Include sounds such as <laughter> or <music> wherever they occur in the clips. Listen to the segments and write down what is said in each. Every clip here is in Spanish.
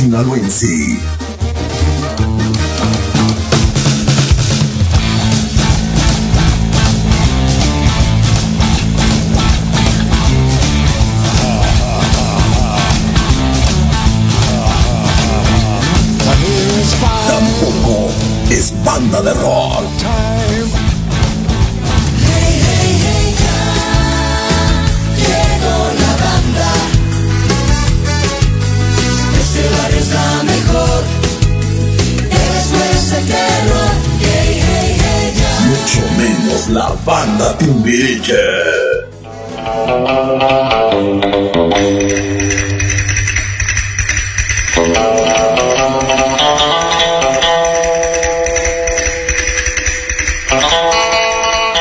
sinaloense.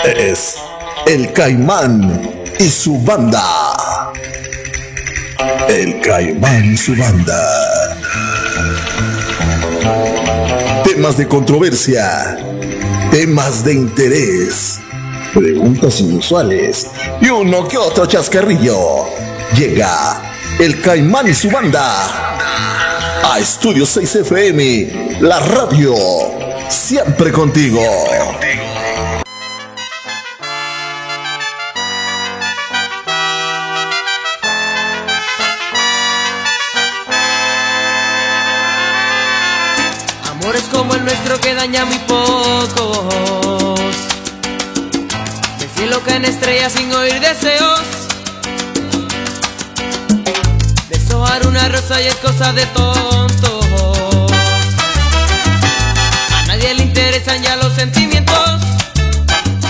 Es el Caimán y su banda. El Caimán y su banda. Temas de controversia, temas de interés, preguntas inusuales y uno que otro chascarrillo. Llega el Caimán y su banda a Estudio 6 FM, la radio, siempre contigo. Amores como el nuestro que daña muy pocos. Sin oír deseos. Deshojar una rosa y es cosa de tontos. A nadie le interesan ya los sentimientos.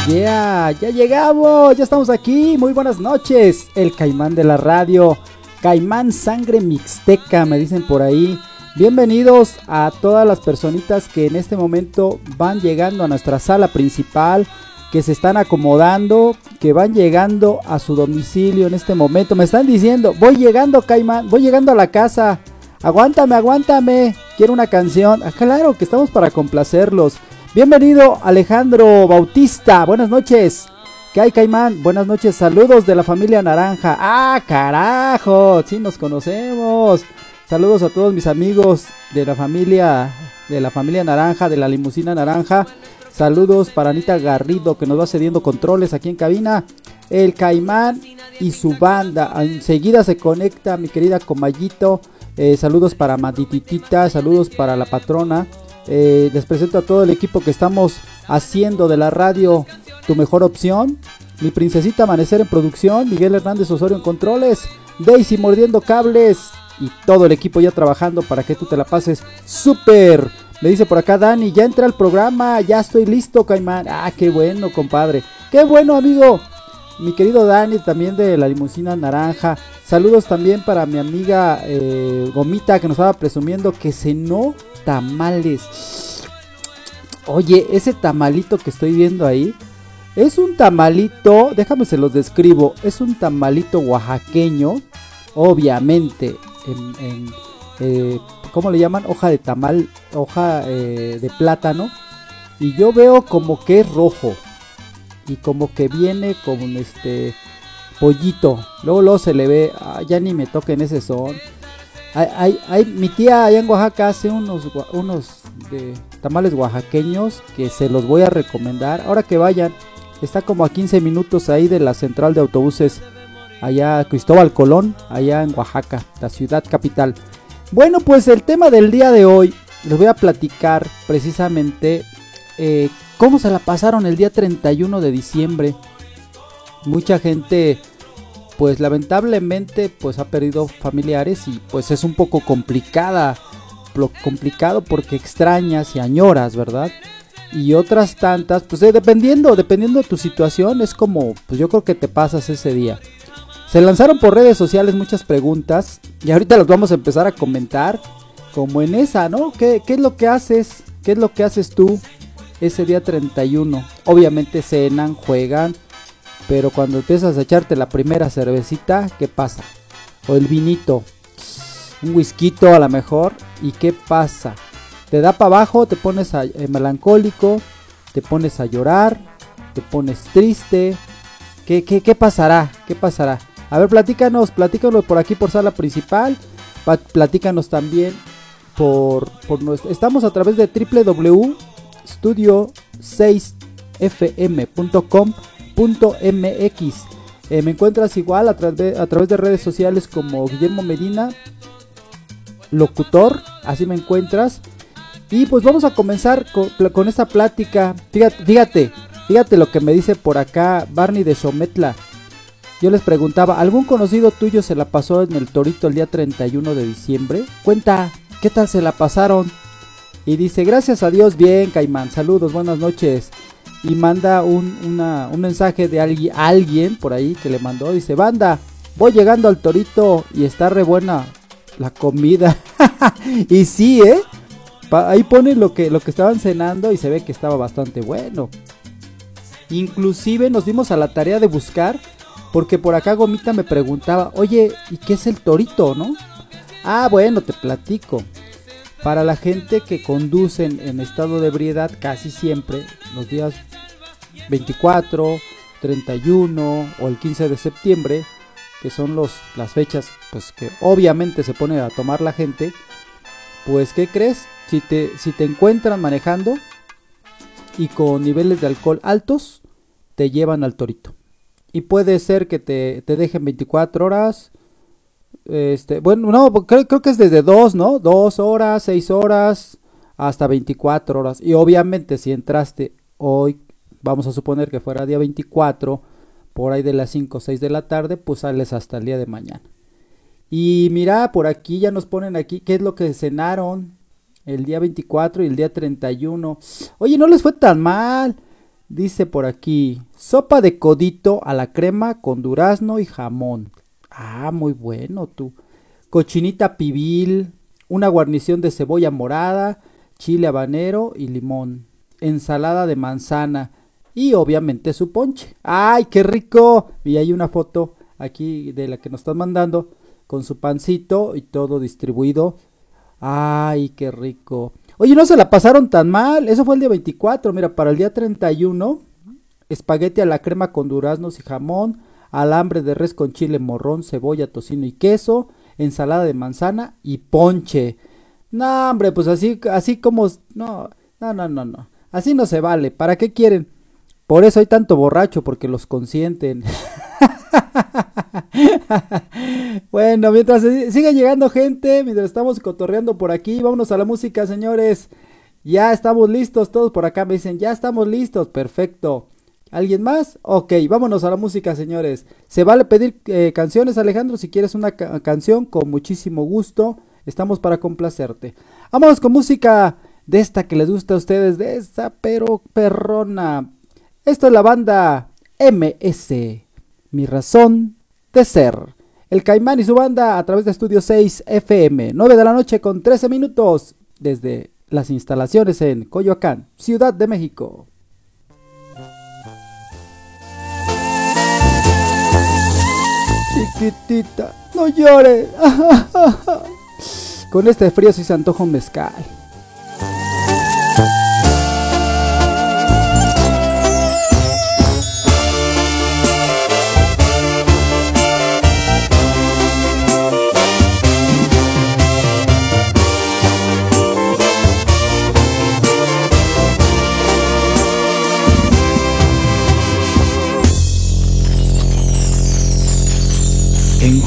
Yeah, ya llegamos, ya estamos aquí. Muy buenas noches. El caimán de la radio. Caimán sangre mixteca, me dicen por ahí. Bienvenidos a todas las personitas que en este momento van llegando a nuestra sala principal, que se están acomodando, que van llegando a su domicilio en este momento. Me están diciendo, voy llegando, Caimán, voy llegando a la casa. Aguántame, aguántame. Quiero una canción. Ah, claro que estamos para complacerlos. Bienvenido Alejandro Bautista. Buenas noches. ¿Qué hay, Caimán? Buenas noches. Saludos de la familia Naranja. Ah, carajo. Sí, nos conocemos. Saludos a todos mis amigos de la familia de la familia Naranja, de la limusina Naranja. Saludos para Anita Garrido que nos va cediendo controles aquí en cabina. El Caimán y su banda. Enseguida se conecta mi querida Comayito. Eh, saludos para Madititita, saludos para la patrona. Eh, les presento a todo el equipo que estamos haciendo de la radio tu mejor opción. Mi princesita Amanecer en producción, Miguel Hernández Osorio en controles, Daisy mordiendo cables y todo el equipo ya trabajando para que tú te la pases súper. Me dice por acá Dani, ya entra al programa, ya estoy listo, Caimán. Ah, qué bueno, compadre. Qué bueno, amigo. Mi querido Dani, también de la limusina naranja. Saludos también para mi amiga eh, Gomita que nos estaba presumiendo que cenó tamales. Oye, ese tamalito que estoy viendo ahí es un tamalito, déjame se los describo, es un tamalito oaxaqueño, obviamente, en, en, eh, ¿cómo le llaman? Hoja de tamal, hoja eh, de plátano. Y yo veo como que es rojo. Y como que viene con este pollito. Luego, luego se le ve, ah, ya ni me toquen ese son. Hay, hay, mi tía allá en Oaxaca hace unos, unos de tamales oaxaqueños que se los voy a recomendar. Ahora que vayan, está como a 15 minutos ahí de la central de autobuses allá Cristóbal Colón, allá en Oaxaca, la ciudad capital. Bueno, pues el tema del día de hoy les voy a platicar precisamente eh, cómo se la pasaron el día 31 de diciembre. Mucha gente pues lamentablemente pues ha perdido familiares y pues es un poco complicada, complicado porque extrañas y añoras, ¿verdad? Y otras tantas, pues eh, dependiendo, dependiendo de tu situación, es como, pues yo creo que te pasas ese día. Se lanzaron por redes sociales muchas preguntas y ahorita las vamos a empezar a comentar, como en esa, ¿no? ¿Qué, es lo que haces? ¿Qué es lo que haces tú ese día 31? Obviamente cenan, juegan, pero cuando empiezas a echarte la primera cervecita, ¿qué pasa? O el vinito, un whisky a lo mejor, ¿y qué pasa? Te da para abajo, te pones a- eh, melancólico, te pones a llorar, te pones triste. ¿Qué, qué, qué pasará? ¿Qué pasará? A ver, platícanos, platícanos por aquí por sala principal. Pa- platícanos también por, por nuestro... Estamos a través de www.studio6fm.com.mx Eh, me encuentras igual a, través a través de redes sociales como Guillermo Medina, locutor, así me encuentras. Y pues vamos a comenzar con, con esta plática. Fíjate, fíjate, fíjate lo que me dice por acá Barney de Xometla. Yo les preguntaba, ¿algún conocido tuyo se la pasó en el Torito el día 31 de diciembre? Cuenta, ¿qué tal se la pasaron? Y dice, gracias a Dios, bien, Caimán, saludos, buenas noches. Y manda un, un mensaje de alguien, por ahí que le mandó, dice, banda, voy llegando al Torito y está re buena la comida. <laughs> y sí, ¿eh? Ahí pone lo que, lo que estaban cenando y se ve que estaba bastante bueno. Inclusive nos dimos a la tarea de buscar, porque por acá Gomita me preguntaba, oye, ¿y qué es el torito, no? Ah, bueno, te platico. Para la gente que conducen en estado de ebriedad casi siempre, los días 24, 31 o el 15 de septiembre, que son los, las fechas pues que obviamente se pone a tomar la gente, pues ¿qué crees? Si te, si te encuentran manejando y con niveles de alcohol altos, te llevan al torito. Y puede ser que te, te dejen 24 horas. Este, bueno, no, creo, creo que es desde 2, ¿no? 2 horas, 6 horas, hasta 24 horas. Y obviamente si entraste hoy, vamos a suponer que fuera día 24, por ahí de las 5 o 6 de la tarde, pues sales hasta el día de mañana. Y mira, por aquí ya nos ponen aquí qué es lo que cenaron el día 24 y el día 31. Oye, no les fue tan mal. Dice por aquí, sopa de codito a la crema con durazno y jamón. Ah, muy bueno tú. Cochinita pibil, una guarnición de cebolla morada, chile habanero y limón. Ensalada de manzana y obviamente su ponche. ¡Ay, qué rico! Y hay una foto aquí de la que nos están mandando con su pancito y todo distribuido. ¡Ay, qué rico! Oye, no se la pasaron tan mal. Eso fue el día 24. Mira, para el día 31, espagueti a la crema con duraznos y jamón, alambre de res con chile morrón, cebolla, tocino y queso, ensalada de manzana y ponche. No, hombre, pues así, así como... No, no, no, no, no. Así no se vale. ¿Para qué quieren? Por eso hay tanto borracho, porque los consienten. <laughs> <laughs> bueno, mientras sigue llegando gente, mientras estamos cotorreando por aquí, vámonos a la música, señores. Ya estamos listos, todos por acá me dicen, ya estamos listos, perfecto. ¿Alguien más? Ok, vámonos a la música, señores. Se vale pedir eh, canciones, Alejandro, si quieres una ca- canción, con muchísimo gusto. Estamos para complacerte. Vámonos con música de esta que les gusta a ustedes, de esa pero perrona. Esto es la banda MS, mi razón de ser. El Caimán y su banda a través de Estudio 6 FM, 9 de la noche con 13 minutos, desde las instalaciones en Coyoacán, Ciudad de México. Chiquitita, no llores. <laughs> Con este frío sí se antoja un mezcal.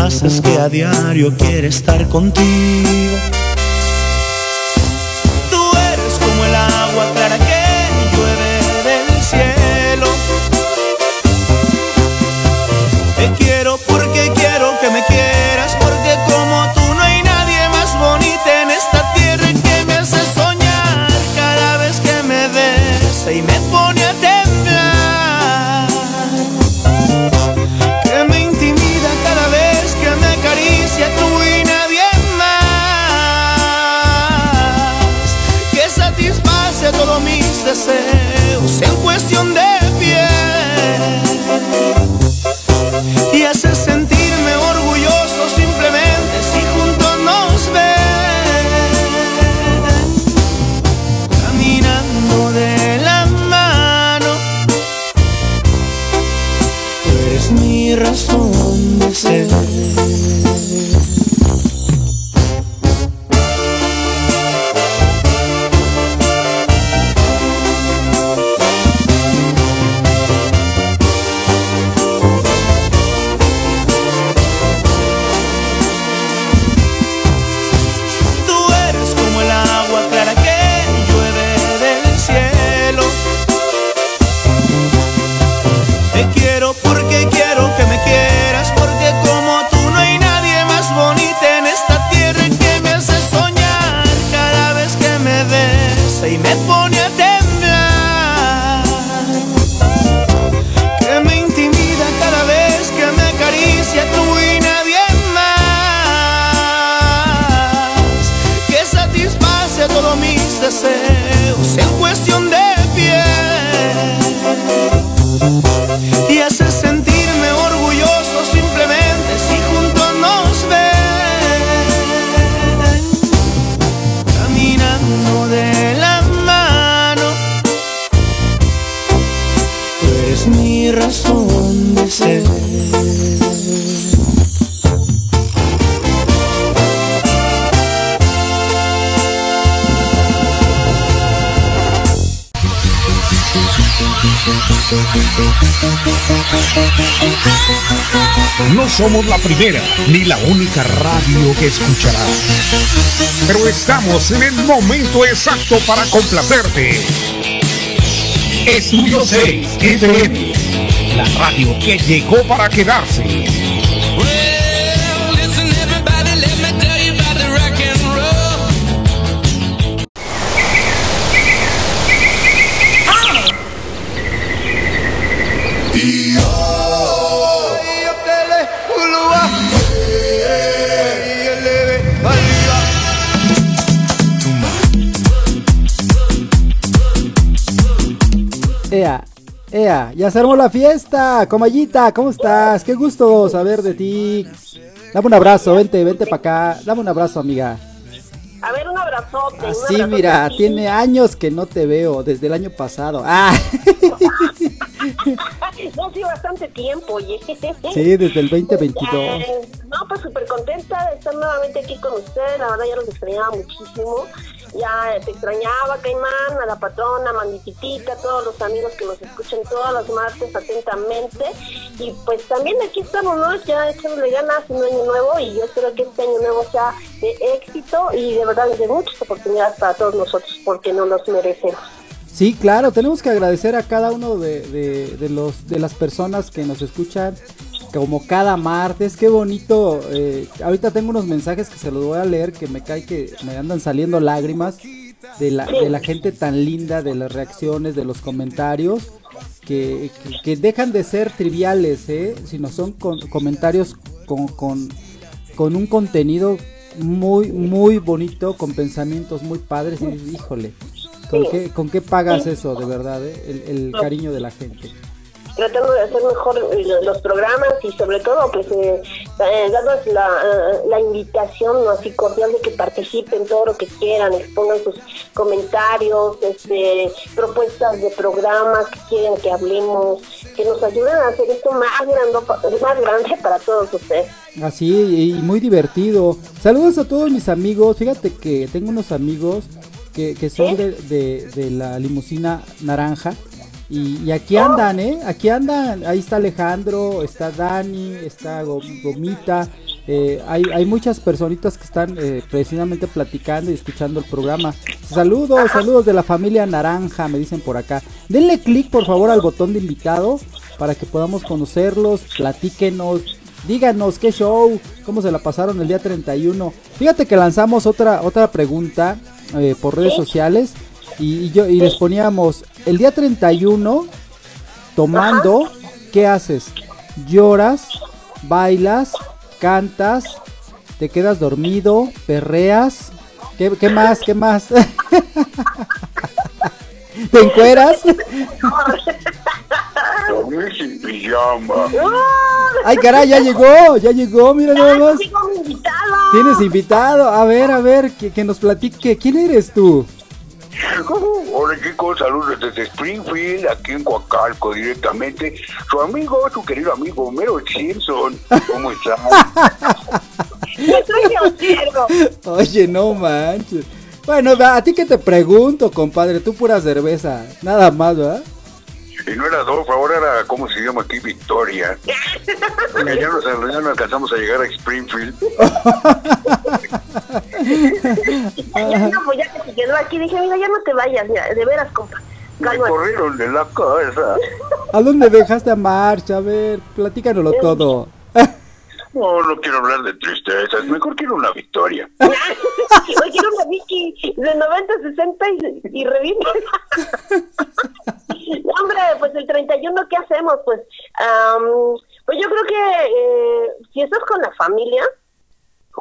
haces que a diario quiera estar contigo. No somos la primera ni la única radio que escucharás, pero estamos en el momento exacto para complacerte. Estudio 6 FM, la radio que llegó para quedarse. Ea, ea, ya se armó la fiesta. Comayita, ¿cómo estás? Qué gusto saber de ti. Dame un abrazo, vente, vente para acá. Dame un abrazo, amiga. A ver, un abrazote. un Así, abrazote mira, tiene años que no te veo, desde el año pasado. Ah, <laughs> No, sí, bastante tiempo, oye. sí, desde el 2022. Eh, no, pues súper contenta de estar nuevamente aquí con ustedes. La verdad, ya los extrañaba muchísimo. Ya te extrañaba, Caimán, a la patrona, Mandititita, todos los amigos que nos escuchan todos los martes atentamente. Y pues también aquí estamos, ¿no? Ya echándole ganas, un año nuevo. Y yo espero que este año nuevo sea de éxito y de verdad de muchas oportunidades para todos nosotros, porque nos los merecemos. Sí, claro, tenemos que agradecer a cada uno de, de- los, de las personas que nos escuchan como cada martes. Qué bonito. eh, ahorita tengo unos mensajes que se los voy a leer que me cae que me andan saliendo lágrimas de la, de la gente tan linda, de las reacciones, de los comentarios. Que, que- que dejan de ser triviales, ¿eh? sino son con- comentarios con, con, con un contenido muy, muy bonito, con pensamientos muy padres. Y híjole, ¿con qué, ¿con qué pagas eso de verdad? eh? El, el cariño de la gente. tratando de hacer mejor eh, lo- los programas y sobre todo pues eh, eh, la, eh, la invitación ¿no? así cordial de que participen todo lo que quieran, expongan sus comentarios, este, propuestas de programas que quieren que hablemos, que nos ayuden a hacer esto más grande, más grande para todos ustedes. Así, y muy divertido. Saludos a todos mis amigos. Fíjate que tengo unos amigos que, que son de, de- de la limusina naranja. Y, y aquí andan, ¿eh? Aquí andan. Ahí está Alejandro, está Dani, está Go- Gomita. eh, hay, hay muchas personitas que están eh, precisamente platicando y escuchando el programa. Saludos, saludos de la familia Naranja, me dicen por acá. Denle clic por favor al botón de invitado para que podamos conocerlos, platíquenos, díganos qué show, cómo se la pasaron el día 31. Fíjate que lanzamos otra, otra pregunta eh, por redes sociales y, y yo, y les poníamos, el día 31, tomando, ¿qué haces? ¿Lloras? ¿Bailas? ¿Cantas? ¿Te quedas dormido? ¿Perreas? ¿Qué, qué más? ¿Qué más? <laughs> ¿Te encueras? Sin pijama. Ay, caray, ya llegó, ya llegó, mira nada más. Invitado. Tienes invitado, a ver, a ver, que, que nos platique, ¿quién eres tú? Hola chicos, saludos desde Springfield, aquí en Coacalco directamente. Su amigo, su querido amigo Homero Simpson. ¿Cómo estás? <laughs> Oye, no manches. Bueno, a ti que te pregunto, compadre, tú pura cerveza, nada más, ¿verdad? Y no era Adolfo, ahora era, ¿cómo se llama aquí? Victoria. <laughs> Porque ya no, ya no alcanzamos a llegar a Springfield. Ya, no, pues ya que se quedó aquí, dije, mira, ya no te vayas, ya, de veras, compa. Me corrieron de la casa. ¿A dónde dejaste a Marcha? A ver, platícanoslo todo. No, no quiero hablar de tristezas, mejor quiero una victoria. <laughs> Hoy quiero una Vicky de 90, 60 y, y revive. <laughs> Hombre, pues el 31, ¿qué hacemos? Pues, am, pues yo creo que eh, si estás con la familia,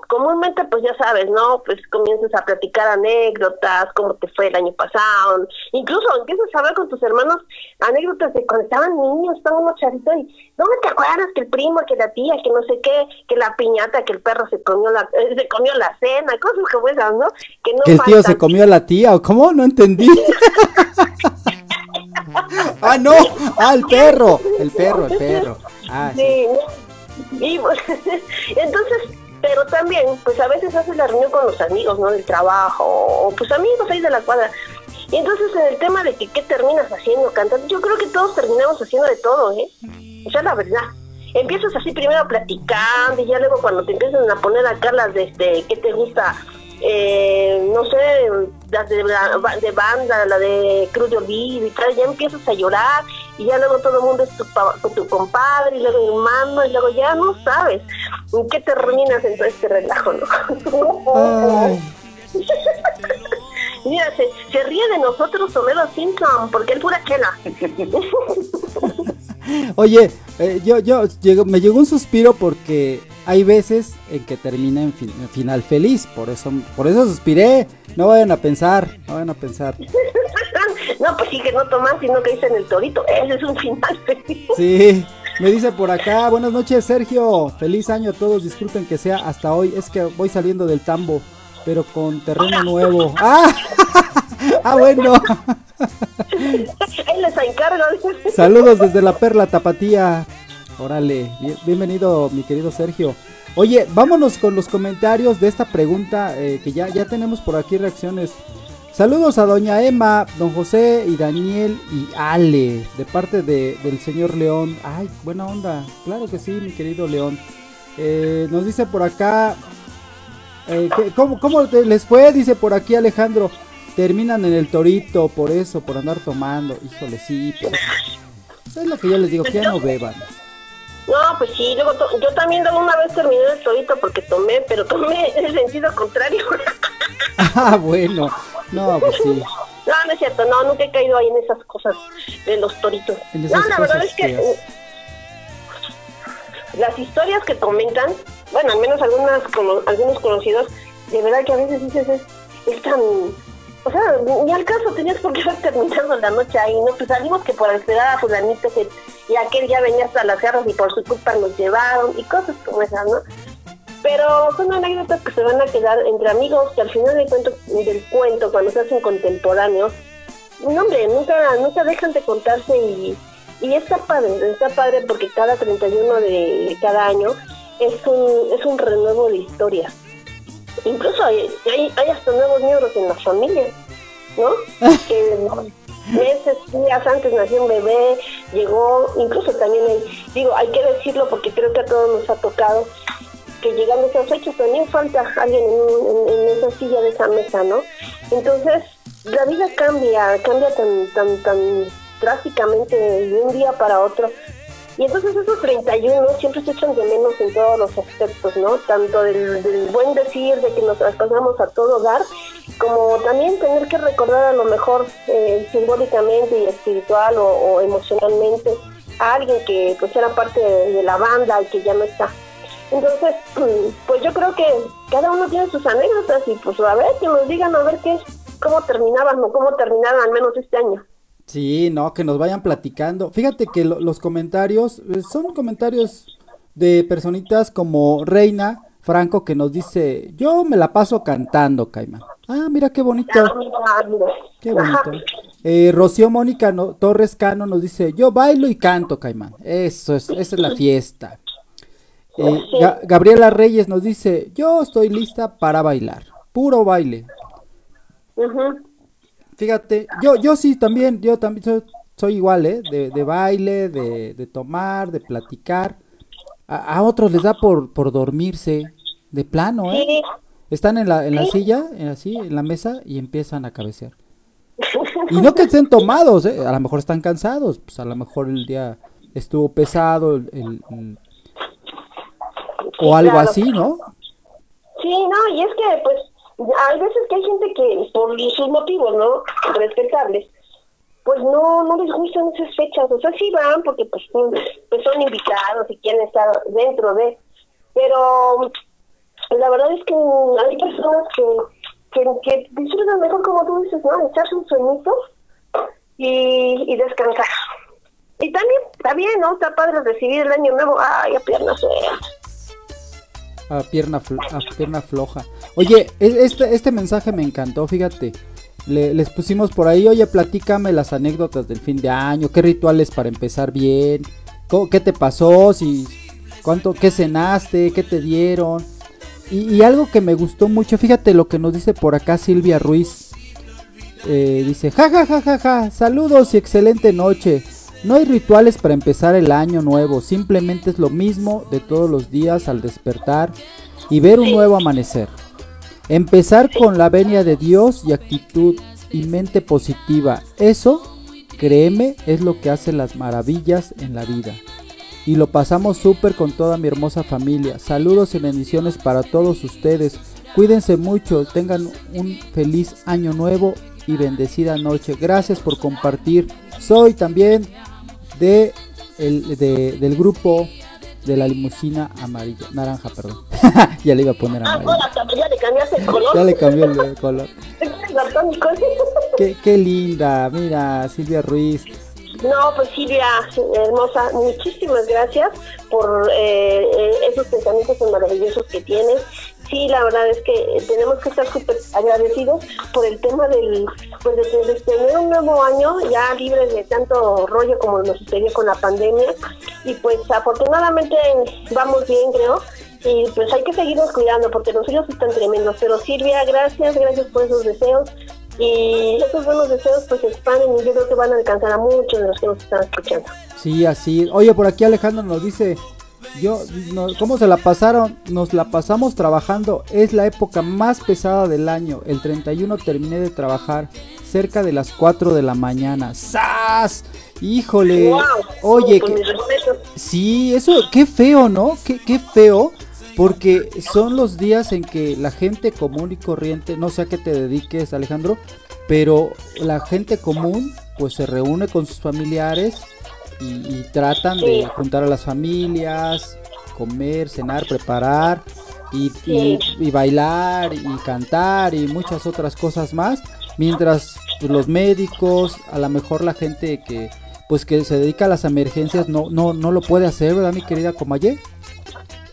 comúnmente pues ya sabes, ¿no? Pues comienzas a platicar anécdotas, cómo te fue el año pasado, incluso empiezas a hablar con tus hermanos anécdotas de cuando estaban niños, estaban unos charitos y no te acuerdas que el primo, que la tía, que no sé qué, que la piñata, que el perro se comió la, eh, se comió la cena, cosas como esas, ¿no? Que no ¿Que el tío se comió a la tía o cómo? No entendí. <laughs> ah, no, ah, el perro, el perro, el perro. Ah, sí. Sí, pues, <laughs> entonces, pero también, pues a veces haces la reunión con los amigos, ¿no? Del trabajo, o pues amigos ahí de la cuadra. Y entonces en el tema de que qué terminas haciendo, cantando, yo creo que todos terminamos haciendo de todo, ¿eh? O sea, la verdad. Empiezas así primero platicando y ya luego cuando te empiezan a poner acá las de este, ¿qué te gusta? Eh, no sé, las de, la- de banda, la de Cruz de Olvido y tal, ya empiezas a llorar y ya luego todo el mundo es tu, pa- tu compadre y luego hermano y luego ya no sabes en qué terminas en todo este relajo, ¿no? <laughs> Mira, se, se ríe de nosotros Homero Simpson porque él pura chela. <laughs> Oye, eh, yo, yo, llegó- me llegó un suspiro porque hay veces en que termina en, fin- en final feliz, por eso, por eso suspiré. No vayan a pensar, no vayan a pensar. <laughs> no, pues sí que no tomas, sino que dicen el torito. Ese es un final feliz. Sí, me dice por acá, buenas noches Sergio, feliz año a todos, disculpen que sea hasta hoy, es que voy saliendo del tambo, pero con terreno nuevo. <laughs> Ah, <laughs> ah bueno, Él les encarga. saludos desde la Perla Tapatía. Órale, bien- bienvenido mi querido Sergio. Oye, vámonos con los comentarios de esta pregunta eh, que ya, ya tenemos por aquí reacciones. Saludos a doña Emma, don José y Daniel y Ale, de parte de, del señor León. Ay, buena onda, claro que sí, mi querido León. Eh, nos dice por acá, eh, ¿cómo, ¿cómo les fue? Dice por aquí Alejandro. Terminan en el torito por eso, por andar tomando. Híjole, sí, pues. eso Es lo que yo les digo, que ya no beban. No, pues sí, luego yo también una vez terminé el torito porque tomé, pero tomé en el sentido contrario. <laughs> Ah, bueno. No, pues sí. No, no es cierto, no, nunca he caído ahí en esas cosas de los toritos. No, la verdad es que uh, las historias que comentan, bueno, al menos algunas cono- algunos conocidos, de verdad que a veces dices, es, es tan... O sea, ni al caso tenías por qué <laughs> haber terminado la noche ahí, ¿no? Pues salimos que por esperar a fulanito que y aquel ya venía hasta las garras y por su culpa nos llevaron y cosas como esas, ¿no? Pero son anécdotas que se van a quedar entre amigos que al final del cuento, del cuento cuando se hacen contemporáneos, no, hombre, nunca, nunca dejan de contarse y, y está padre, está padre porque cada 31 de cada año es un, es un renuevo de historias. Incluso hay, hay, hay hasta nuevos miembros en la familia, ¿no? <laughs> que meses, días antes nació un bebé, llegó, incluso también, hay- digo, hay que decirlo porque creo que a todos nos ha tocado, que llegando a esas fechas también falta alguien en, un- en- en esa silla de esa mesa, ¿no? Entonces, la vida cambia, cambia tan, tan, tan drásticamente de un día para otro. Y entonces esos 31 siempre se echan de menos en todos los aspectos, ¿no? Tanto del, buen decir, de que nos las pasamos a todo dar, como también tener que recordar a lo mejor eh, simbólicamente y espiritual o, emocionalmente a alguien que pues era parte de, de la banda y que ya no está. Entonces, <clears throat> pues yo creo que cada uno tiene sus anécdotas y pues a ver, que nos digan a ver qué es, cómo terminaban o cómo terminaron al menos este año. Sí, no, que nos vayan platicando. Fíjate que lo- los comentarios eh, son comentarios de personitas como Reina Franco que nos dice, yo me la paso cantando, Caimán. Ah, mira qué bonito. Qué bonito. Eh, Rocío Mónica no- Torres Cano nos dice, yo bailo y canto, Caimán. Eso es, esa es la fiesta. Eh, Ga- Gabriela Reyes nos dice, yo estoy lista para bailar. Puro baile. Ujú. Fíjate, yo, yo sí también, yo también soy, soy igual, ¿eh? De, de baile, de, de tomar, de platicar. A, a otros les da por, por dormirse, de plano, ¿eh? Sí. Están en la, en la silla, así, en la mesa, y empiezan a cabecear. Y no que estén tomados, ¿eh? A lo mejor están cansados, pues a lo mejor el día estuvo pesado, el, el- el- o algo así, ¿no? Sí, no, y es que, pues, hay veces que hay gente que, por sus motivos, ¿no? Respetables, pues no no les gustan esas fechas. O sea, sí van porque, pues, pues son invitados y quieren estar dentro de. Pero la verdad es que hay personas que, que, disfrutan mejor, como tú dices, ¿no? Echarse un sueñito y, y descansar. Y también, bien, ¿no? Está padre recibir el año nuevo. Ay, a piernas sueltas. A pierna, a pierna floja. Oye, este, este mensaje me encantó, fíjate. Le- les pusimos por ahí, oye, platícame las anécdotas del fin de año, qué rituales para empezar bien, qué te pasó, si, cuánto, qué cenaste, qué te dieron. Y, y algo que me gustó mucho, fíjate lo que nos dice por acá Silvia Ruiz. eh, dice, ja, ja, ja, ja, ja, saludos y excelente noche. No hay rituales para empezar el año nuevo, simplemente es lo mismo de todos los días al despertar y ver un nuevo amanecer. Empezar con la venia de Dios y actitud y mente positiva. Eso, créeme, es lo que hace las maravillas en la vida. Y lo pasamos súper con toda mi hermosa familia. Saludos y bendiciones para todos ustedes. Cuídense mucho, tengan un feliz año nuevo y bendecida noche. Gracias por compartir. Soy también de, el, de- del grupo de la limusina amarilla, naranja, perdón. <laughs> ya le iba a poner Ah, amarilla. hola, también ya le cambiaste el color. Ya le cambié el, color. <laughs> <laughs> Qué, qué linda, mira, Silvia Ruiz. No, pues Silvia, hermosa, muchísimas gracias por eh, eh, esos pensamientos tan maravillosos que tienes. Sí, la verdad es que tenemos que estar súper agradecidos por el tema del, pues de tener un nuevo año ya libre de tanto rollo como nos sucedió con la pandemia. Y pues afortunadamente vamos bien, creo. Y pues hay que seguirnos cuidando porque los suyos están tremendos. Pero Silvia, gracias, gracias por esos deseos. Y esos buenos deseos pues se expanden y yo creo que van a alcanzar a muchos de los que nos están escuchando. Sí, así. Oye, por aquí Alejandro nos dice, yo, no- ¿cómo se la pasaron? Nos la pasamos trabajando. Es la época más pesada del año. El 31 terminé de trabajar cerca de las 4 de la mañana. ¡Sas! Híjole. Wow. Oye, que-. Sí, eso, qué feo, ¿no? Qué, qué feo, porque son los días en que la gente común y corriente, no sé a qué te dediques, Alejandro, pero la gente común, pues se reúne con sus familiares y, y tratan de juntar a las familias, comer, cenar, preparar y, y- y bailar y cantar y muchas otras cosas más, mientras pues, los médicos, a lo mejor la gente que pues que se dedica a las emergencias no no no lo puede hacer, ¿verdad, mi querida Comayé?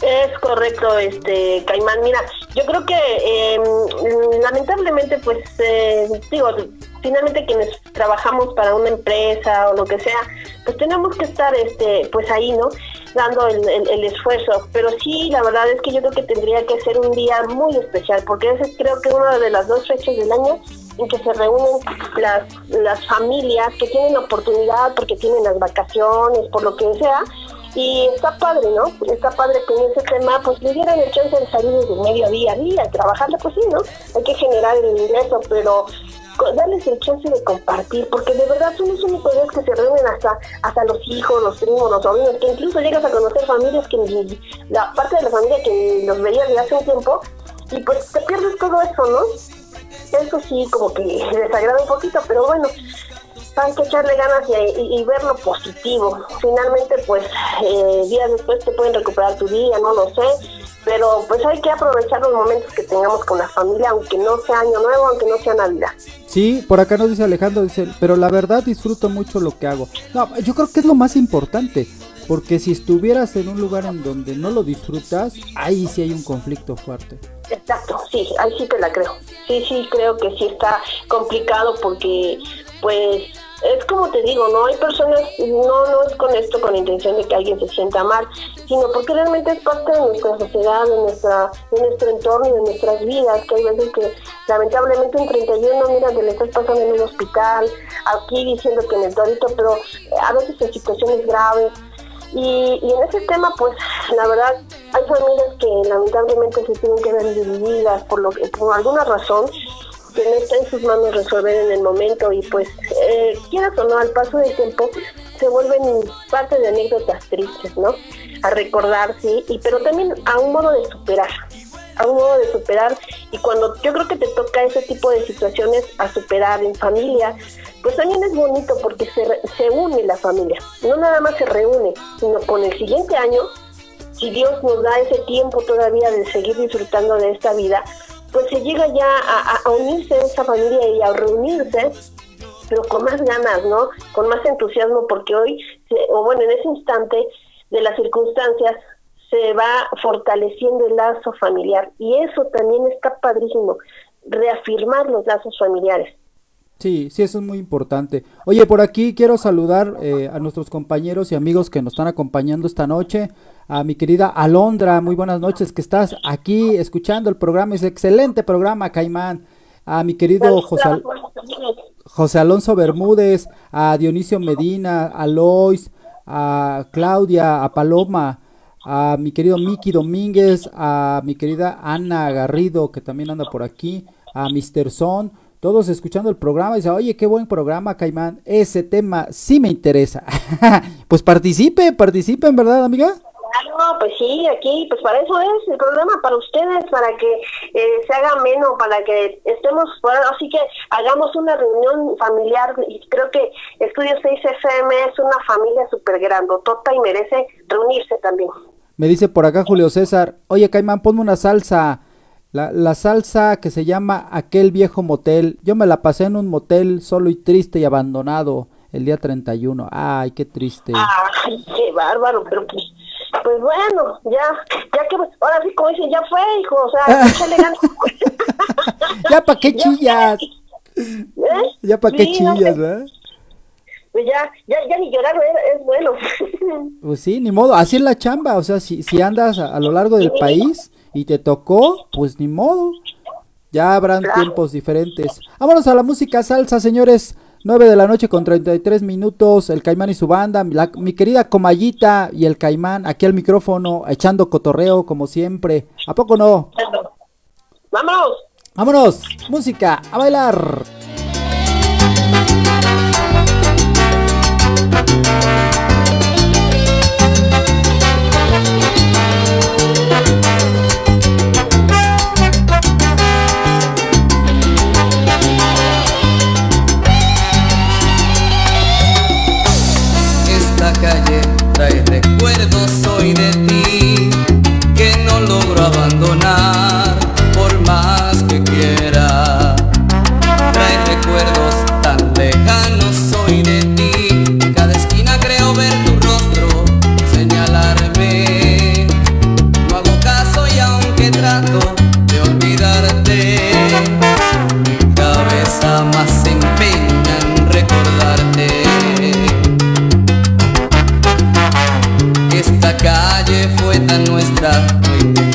Es correcto, este Caimán. Mira, yo creo que eh, lamentablemente, pues, eh, digo, finalmente quienes trabajamos para una empresa o lo que sea, pues tenemos que estar, este, pues ahí, ¿no? Dando el, el- esfuerzo. Pero sí, la verdad es que yo creo que tendría que ser un día muy especial, porque ese creo que es una de las dos fechas del año en que se reúnen las, las familias que tienen oportunidad, porque tienen las vacaciones, por lo que sea, y está padre, ¿no? Está padre que en ese tema pues le dieran el chance de salir desde el mediodía a día, trabajarle, pues sí, ¿no? Hay que generar el ingreso, pero darles el chance de compartir, porque de verdad son los únicos días que se reúnen hasta hasta los hijos, los primos, los sobrinos, que incluso llegas a conocer familias que ni- la parte de la familia que los veías de hace un tiempo, y pues te pierdes todo eso, ¿no? Eso sí, como que desagrada un poquito, pero bueno, hay que echarle ganas y, y- ver lo positivo. Finalmente, pues, eh, días después te pueden recuperar tu día, no lo sé, pero pues hay que aprovechar los momentos que tengamos con la familia, aunque no sea año nuevo, aunque no sea Navidad. Sí, por acá nos dice Alejandro, dice, pero la verdad disfruto mucho lo que hago. No, yo creo que es lo más importante, porque si estuvieras en un lugar en donde no lo disfrutas, ahí sí hay un conflicto fuerte. Exacto, sí, ahí sí te la creo. Sí, sí, creo que sí está complicado porque, pues, es como te digo, no hay personas, no, no es con esto con la intención de que alguien se sienta mal, sino porque realmente es parte de nuestra sociedad, de, nuestra, de nuestro entorno y de nuestras vidas, que hay veces que lamentablemente un 31, mira, te le estás pasando en un hospital, aquí diciendo que en el torito, pero a veces en situaciones graves, y, y en ese tema, pues, la verdad, hay familias que lamentablemente se tienen que ver divididas por, lo que, por alguna razón que no está en sus manos resolver en el momento y pues, eh, quieras o no, al paso del tiempo se vuelven parte de anécdotas tristes, ¿no? A recordar, sí, y, pero también a un modo de superar, a un modo de superar y cuando yo creo que te toca ese tipo de situaciones a superar en familia, pues también es bonito porque se, se une la familia, no nada más se reúne, sino con el siguiente año, si Dios nos da ese tiempo todavía de seguir disfrutando de esta vida, pues se llega ya a, a- a unirse esa familia y a reunirse, pero con más ganas, ¿no? Con más entusiasmo, porque hoy, o bueno, en ese instante de las circunstancias, se va fortaleciendo el lazo familiar y eso también está padrísimo, reafirmar los lazos familiares. Sí, sí, eso es muy importante. Oye, por aquí quiero saludar eh, a nuestros compañeros y amigos que nos están acompañando esta noche. A mi querida Alondra, muy buenas noches, que estás aquí escuchando el programa, es excelente programa, Caimán. A mi querido José, Al- José Alonso Bermúdez, a Dionisio Medina, a Lois, a Claudia, a Paloma, a mi querido Miki Domínguez, a mi querida Ana Garrido, que también anda por aquí, a Mr. Son, todos escuchando el programa y dicen, oye, qué buen programa, Caimán, ese tema sí me interesa. <laughs> pues participe, participe, en verdad, amiga. Claro, pues sí, aquí, pues para eso es el programa, para ustedes, para que eh, se haga ameno, para que estemos, bueno, así que hagamos una reunión familiar, y creo que Estudio 6 FM es una familia súper grandotota y merece reunirse también. Me dice por acá Julio César, oye Caimán, ponme una salsa, la, la salsa que se llama Aquel viejo motel. Yo me la pasé en un motel solo y triste y abandonado el día 31. Ay, qué triste. Ay, qué bárbaro, pero pues, pues bueno, ya, ya que, ahora sí, como dicen, ya fue, hijo, o sea, <laughs> échale ganas. <laughs> ya pa' qué chillas, ¿Eh? ya pa' qué Sí, no, chillas, pues, ¿verdad? Pues ya, ya, ya ni llorar es, es bueno. Pues sí, ni modo, así es la chamba, o sea, si, si andas a, a lo largo del país y te tocó, pues ni modo, ya habrán tiempos diferentes. Vámonos a la música salsa, señores. 9 de la noche con 33 minutos, el Caimán y su banda, la- mi querida Comayita y el Caimán aquí al micrófono, echando cotorreo como siempre. ¿A poco no? Vámonos. Vámonos, música, a bailar. nuestra.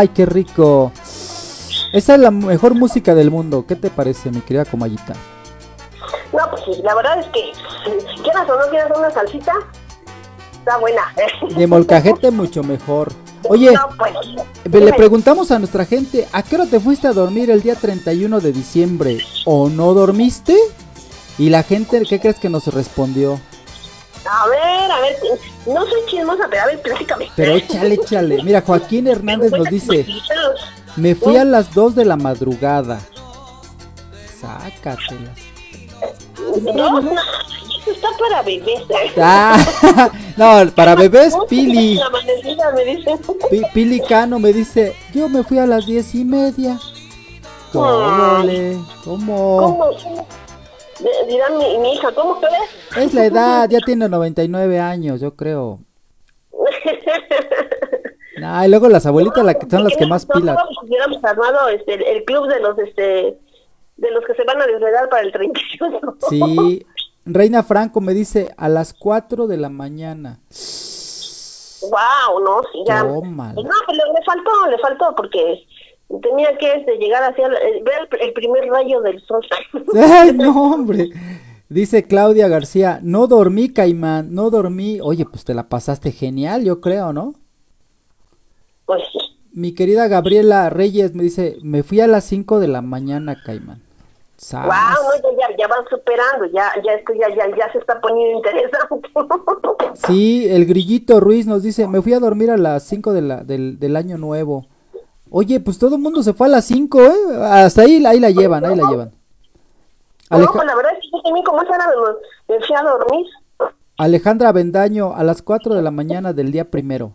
Ay, qué rico. Esa es la mejor música del mundo. ¿Qué te parece, mi querida Comayita? No, pues sí, la verdad es que quieras o no quieras una salsita, está buena. De molcajete mucho mejor. Oye, No, pues, le dime. preguntamos a nuestra gente, ¿a qué hora te fuiste a dormir el día 31 de diciembre? ¿O no dormiste? Y la gente, ¿qué crees que nos respondió? A ver, a ver, no soy chismosa, pero a ver, platícame. Pero échale, échale. Mira, Joaquín Hernández nos dice, me fui a las 2 de la madrugada. Sácatelas. No, no, eso está para bebés. ¿eh? Ah, <laughs> no, para bebés, Pili. Pili Cano me dice, yo me fui a las diez y media. ¿Cómo? ¿Cómo? ¿Cómo? D- Dirá mi, mi hija, ¿cómo que ves? Es la edad, ya tiene 99 años, yo creo. <laughs> Ah, y luego las abuelitas la son las que más pilas. Hubiéramos armado este, el, el club de los este de los que se van a desvelar para el 31. Sí, <laughs> Reina Franco me dice a las 4 de la mañana. Wow, no, sí, ya. Tómala. No, pero le faltó, le faltó porque tenía que este, llegar hacia el- ver el, primer rayo del sol. <laughs> Ay, no, hombre. Dice Claudia García, no dormí, Caimán, no dormí. Oye, pues te la pasaste genial, yo creo, ¿no? Pues sí. Mi querida Gabriela Reyes me dice, me fui a las 5 de la mañana, Caimán. Sas. Wow, no, ya, ya, ya van superando, ya, ya esto ya, ya, ya se está poniendo interesante. <laughs> Sí, el grillito Ruiz nos dice, me fui a dormir a las 5 de la, del, del año nuevo. Oye, pues todo el mundo se fue a las 5, ¿eh? Hasta ahí, ahí la llevan, ahí la llevan. No, pues la verdad es que yo también como me, me fui a dormir. Alejandra Bendaño, a las 4 de la mañana del día primero.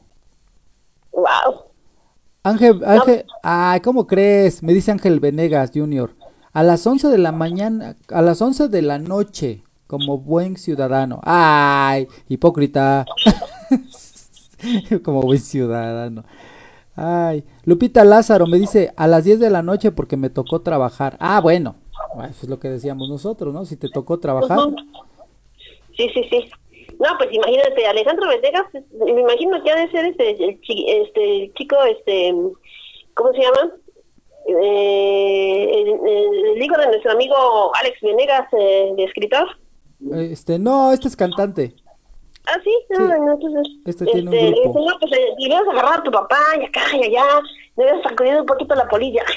Wow. Ángel, Ángel, ay, ¿cómo crees? Me dice Ángel Venegas Jr. A las 11 de la mañana, a las 11 de la noche, como buen ciudadano. Ay, hipócrita. <laughs> como buen ciudadano. Ay, Lupita Lázaro me dice a las 10 de la noche porque me tocó trabajar. Ah, bueno, eso es lo que decíamos nosotros, ¿no? Si te tocó trabajar. Sí, sí, sí. No, pues imagínate, Alejandro Venegas, me imagino que ha de ser este, el, chi- este chico, este, ¿cómo se llama? Eh, el hijo de nuestro amigo Alex Venegas, eh, de escritor. Este, no, este es cantante. Ah, sí, no, entonces. Este tiene un grupo. este, no, pues le hubieras agarrado a tu papá y acá y allá, le hubieras sacudido un poquito la polilla. <laughs>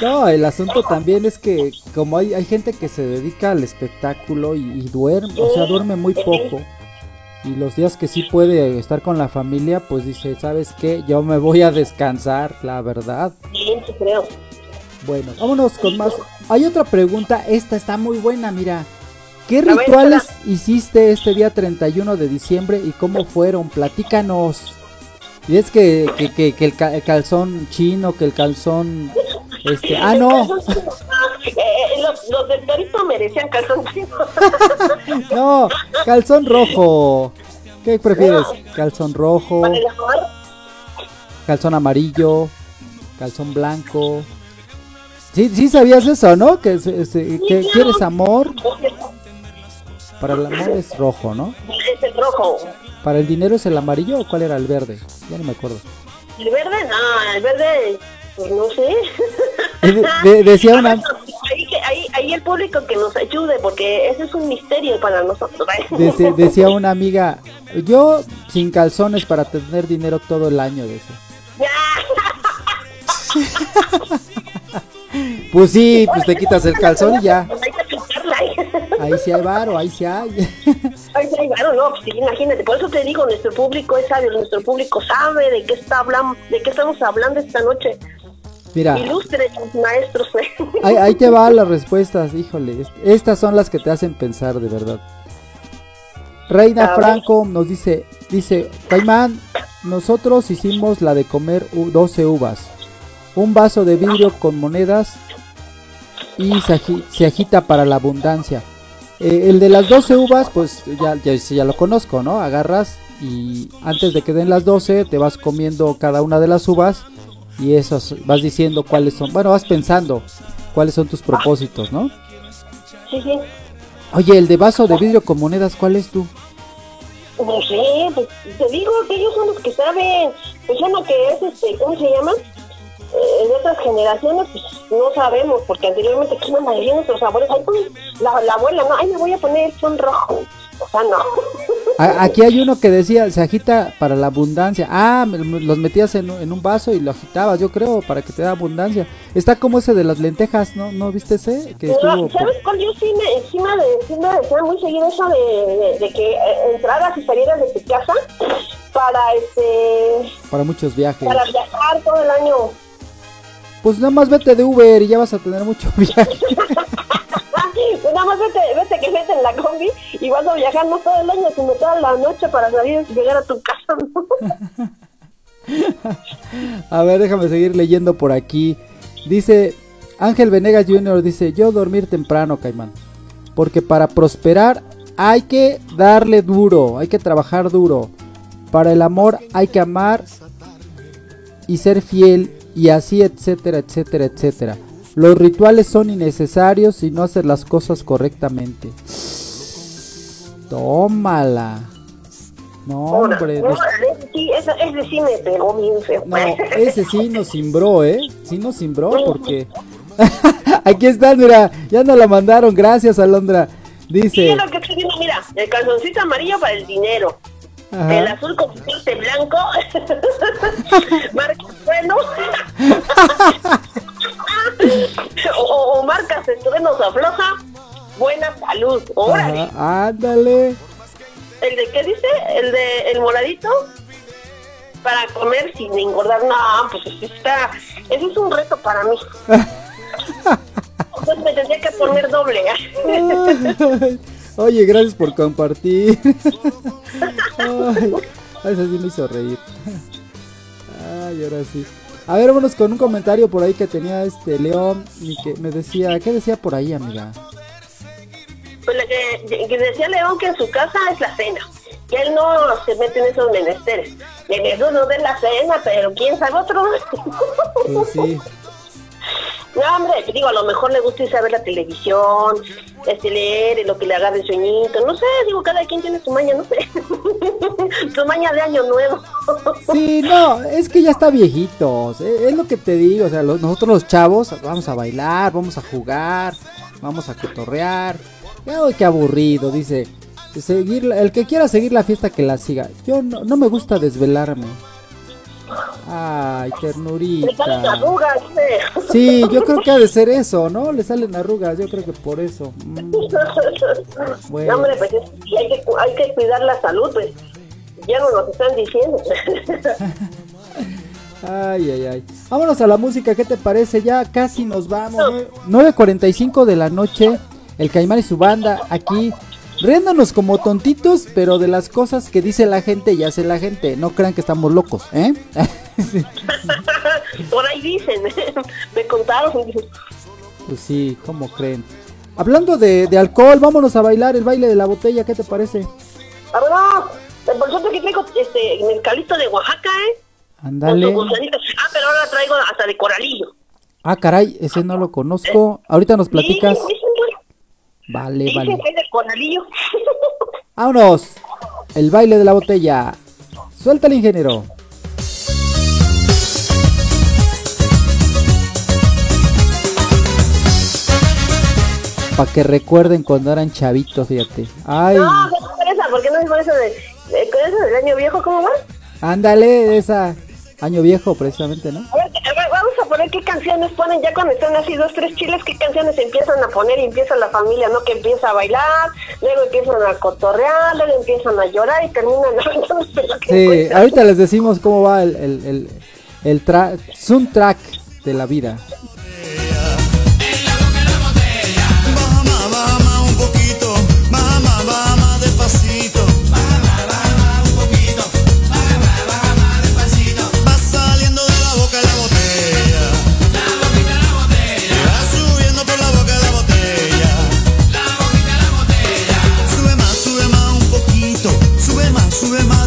No, el asunto también es que como hay, hay gente que se dedica al espectáculo y, y duerme, o sea, duerme muy poco. Y los días que sí puede estar con la familia, pues dice, ¿sabes qué? Yo me voy a descansar, la verdad. Sí, sí creo. Bueno, vámonos con más. Hay otra pregunta, esta está muy buena, mira. ¿Qué rituales hiciste este día 31 de diciembre y cómo fueron? Platícanos. Y es que, que, que, que el, ca- el calzón chino, que el calzón... Este, ah, no. Eh, <laughs> eh, los, los del Torito merecían calzoncillos. <laughs> No, calzón rojo. ¿Qué prefieres? Calzón rojo, Para el amor, calzón amarillo, calzón blanco. Sí, sí sabías eso, ¿no? Que, se- se- que quieres amor. Para el amor es rojo, ¿no? es el rojo. Para el dinero es el amarillo o cuál era el verde? Ya no me acuerdo. El verde, no, el verde, pues no sé. Y de- de- decía una, Ahí, que- ahí, ahí el público que nos ayude, porque ese es un misterio para nosotros. <laughs> decía una amiga, yo sin calzones para tener dinero todo el año, decía. <laughs> Pues sí, pues te quitas el calzón y ya. Ahí sí hay varo, ahí sí hay. Ay, ay, bueno, no, pues sí, imagínate, por eso te digo, nuestro público es sabio, nuestro público sabe de qué está hablando, de qué estamos hablando esta noche. Mira, Ilustres maestros. <laughs> ahí, ahí te van las respuestas, híjole. est- Estas son las que te hacen pensar de verdad. Reina. Franco nos dice, dice, Caimán, nosotros hicimos la de comer u- 12 uvas, un vaso de vidrio con monedas y se, agi- se agita para la abundancia. Eh, el de las 12 uvas, pues ya, ya, ya lo conozco, ¿no? Agarras y antes de que den las 12 te vas comiendo cada una de las uvas y esas vas diciendo cuáles son, bueno, vas pensando cuáles son tus propósitos, ¿no? Sí, sí. Oye, el de vaso de vidrio con monedas, ¿cuál es tú? No sé, pues te digo que ellos son los que saben. Pues uno que es, este, ¿cómo se llama? De otras generaciones, pues no sabemos, porque anteriormente aquí la mayoría de nuestros abuelos, ay, pues, la, la abuela, no, ay, me voy a poner son rojo. O sea, no. Aquí hay uno que decía, se agita para la abundancia. Ah, los metías en, un- en un vaso y lo agitabas, yo creo, para que te da abundancia. Está como ese de las lentejas, ¿no? ¿No viste ese? Que No, por- ¿Sabes cuál? Yo sí me, encima de, sí me decía muy seguido eso de, de, de que eh, entraras y salieras de tu casa para, este, para muchos viajes. para viajar todo el año. Pues nada más vete de Uber y ya vas a tener mucho <laughs> viaje. Pues nada más vete, vete que vete en la combi y vas a viajar no todo el año, sino toda la noche para salir y llegar a tu casa. ¿no? <laughs> A ver, déjame seguir leyendo por aquí. Dice Ángel Venegas Jr. dice, yo dormir temprano, Caimán. Porque para prosperar hay que darle duro, hay que trabajar duro. Para el amor hay que amar y ser fiel y así, etcétera, etcétera, etcétera. Los rituales son innecesarios si no haces las cosas correctamente. Tómala. No, hombre. No, ese sí, ese, ese sí me pegó bien feo. no, ese sí nos cimbró, ¿eh? Sí nos cimbró porque... <laughs> Aquí está, mira, ya nos la mandaron, gracias Alondra. Dice, es lo que estoy mira, el calzoncito amarillo para el dinero. Ajá. El azul con tinte blanco. <laughs> marca bueno. <laughs> o, o- marcas estruendo se afloja. Buena salud. Órale. ajá, ándale. ¿El de qué dice? ¿El de el moradito? Para comer sin engordar. No, pues eso está. Eso es un reto para mí. Entonces <laughs> me tendría que poner doble. Oye, gracias por compartir. Ay, eso sí me hizo reír. Ay, ahora sí. A ver, vámonos con un comentario por ahí que tenía este León y que me decía, ¿qué decía por ahí, amiga? Pues lo que, que decía León que en su casa es la cena. Que él no se mete en esos menesteres. En eso no de la cena, pero quién sabe otro. Pues sí. No, hombre, digo, a lo mejor le gusta irse a ver la televisión, este, leer, lo que le haga el sueñito, no sé, digo, cada quien tiene su maña, no sé. <laughs> su maña de año nuevo. Sí, no, es que ya está viejitos. eh, Es lo que te digo. O sea, nosotros los chavos vamos a bailar, vamos a jugar, vamos a cotorrear. Qué aburrido, dice. Seguir, el que quiera seguir la fiesta que la siga. Yo no, no me gusta desvelarme. Ay, Le salen ternurita. arrugas, ¿eh? Sí, yo creo que ha de ser eso, ¿no? Le salen arrugas, yo creo que por eso. Mm, Bueno. <laughs> No, hombre, pues es- hay, que, hay que cuidar la salud, pues ya no nos están diciendo. <laughs> Ay, ay, ay. Vámonos a la música, ¿qué te parece? Ya casi nos vamos. ¿no? 9.45 de la noche. El Caimán y su banda aquí. Riéndonos como tontitos, pero de las cosas que dice la gente y hace la gente. No crean que estamos locos, ¿eh? <laughs> Por ahí dicen, <laughs> me contaron. pues sí, ¿cómo creen? Hablando de, de alcohol, vámonos a bailar el baile de la botella, ¿qué te parece? Vámonos, el bolsote que traigo este, en el calito de Oaxaca, ¿eh? Ándale. Ah, pero ahora traigo hasta de coralillo. Ah, caray, ese no lo conozco. Ahorita nos platicas. Sí. Vale, vale. que coralillo. <laughs> Vámonos. El baile de la botella. Suelta el ingeniero. Para que recuerden cuando eran chavitos, fíjate. Ay, No, no es por esa, porque no es por eso de, de- con eso del año viejo, ¿cómo va? ándale, esa. Año viejo, precisamente, ¿no? A ver, a ver, a poner qué canciones ponen ya cuando están así dos, tres chiles, qué canciones empiezan a poner y empieza la familia, ¿no? Que empieza a bailar, luego empiezan a cotorrear, luego empiezan a llorar y terminan <laughs> Sí, ahorita les decimos cómo va el, el, el, el tra- soundtrack de la vida. Sube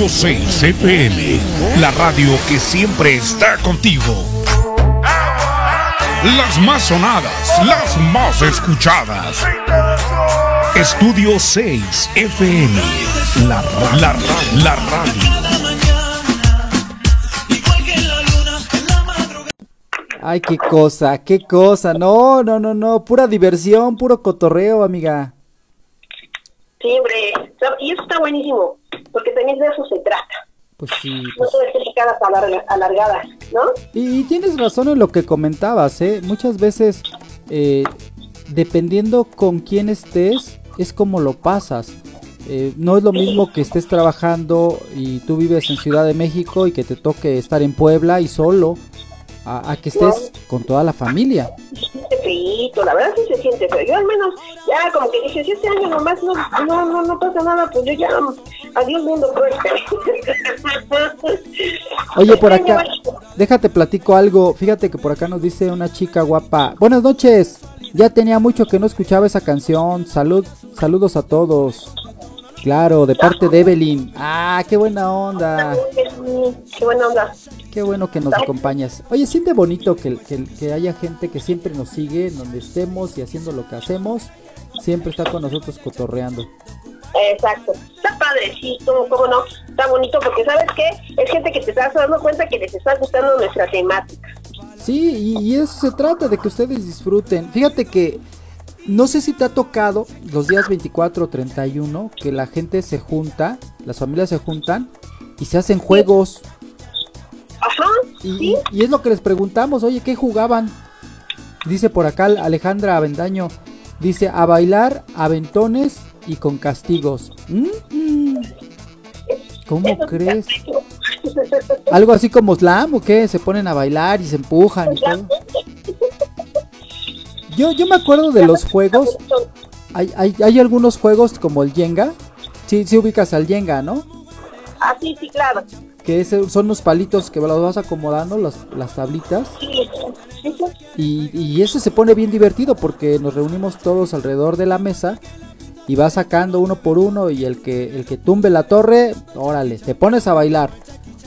Estudio 6 FM, la radio que siempre está contigo. Las más sonadas, las más escuchadas. Estudio 6 FM, la, ra- la, ra- la radio. Ay, qué cosa, qué cosa. No, no, no, no. Pura diversión, puro cotorreo, amiga. Sí, hombre. Y eso está buenísimo, porque también de eso se trata. Pues sí. No pues- todo es alargadas, ¿no? Y, y tienes razón en lo que comentabas, ¿eh? Muchas veces, eh, dependiendo con quién estés, es como lo pasas. Eh, no es lo mismo que estés trabajando y tú vives en Ciudad de México y que te toque estar en Puebla y solo, a, a que estés con toda la familia. Se siente feíto, la verdad sí se siente feo. Yo al menos ya como que dije, si este año nomás no, no, no, no pasa nada, pues yo ya, adiós mundo cruel. <laughs> Oye, por acá, déjate platico algo. Fíjate que por acá nos dice una chica guapa. Buenas noches. Ya tenía mucho que no escuchaba esa canción. Salud, saludos a todos. Claro, de parte de Evelyn. Ah, qué buena onda. Qué buena onda. Qué bueno que nos acompañas. Oye, siente bonito que, que, que haya gente que siempre nos sigue, en donde estemos y haciendo lo que hacemos. Siempre está con nosotros cotorreando. Exacto. Está padrecito, cómo no. Está bonito porque, ¿sabes qué? Es gente que te estás dando cuenta que les está gustando nuestra temática. Sí, y, y eso se trata, de que ustedes disfruten. Fíjate que no sé si te ha tocado los días 24 o 31 que la gente se junta, las familias se juntan y se hacen juegos. Ajá. Y, y es lo que les preguntamos, oye, ¿qué jugaban? Dice por acá Alejandra Avendaño, dice a bailar, aventones y con castigos. Mm. ¿Cómo crees? ¿Algo así como slam o qué? Se ponen a bailar y se empujan y todo. Yo, yo me acuerdo de los juegos. Hay, hay, hay algunos juegos como el Jenga. Sí, sí ubicas al Jenga, ¿no? Ah, sí, sí, claro. Que son los palitos que los vas acomodando, las, las tablitas. Sí. Y, y ese se pone bien divertido porque nos reunimos todos alrededor de la mesa y vas sacando uno por uno y el que el que tumbe la torre, órale, te pones a bailar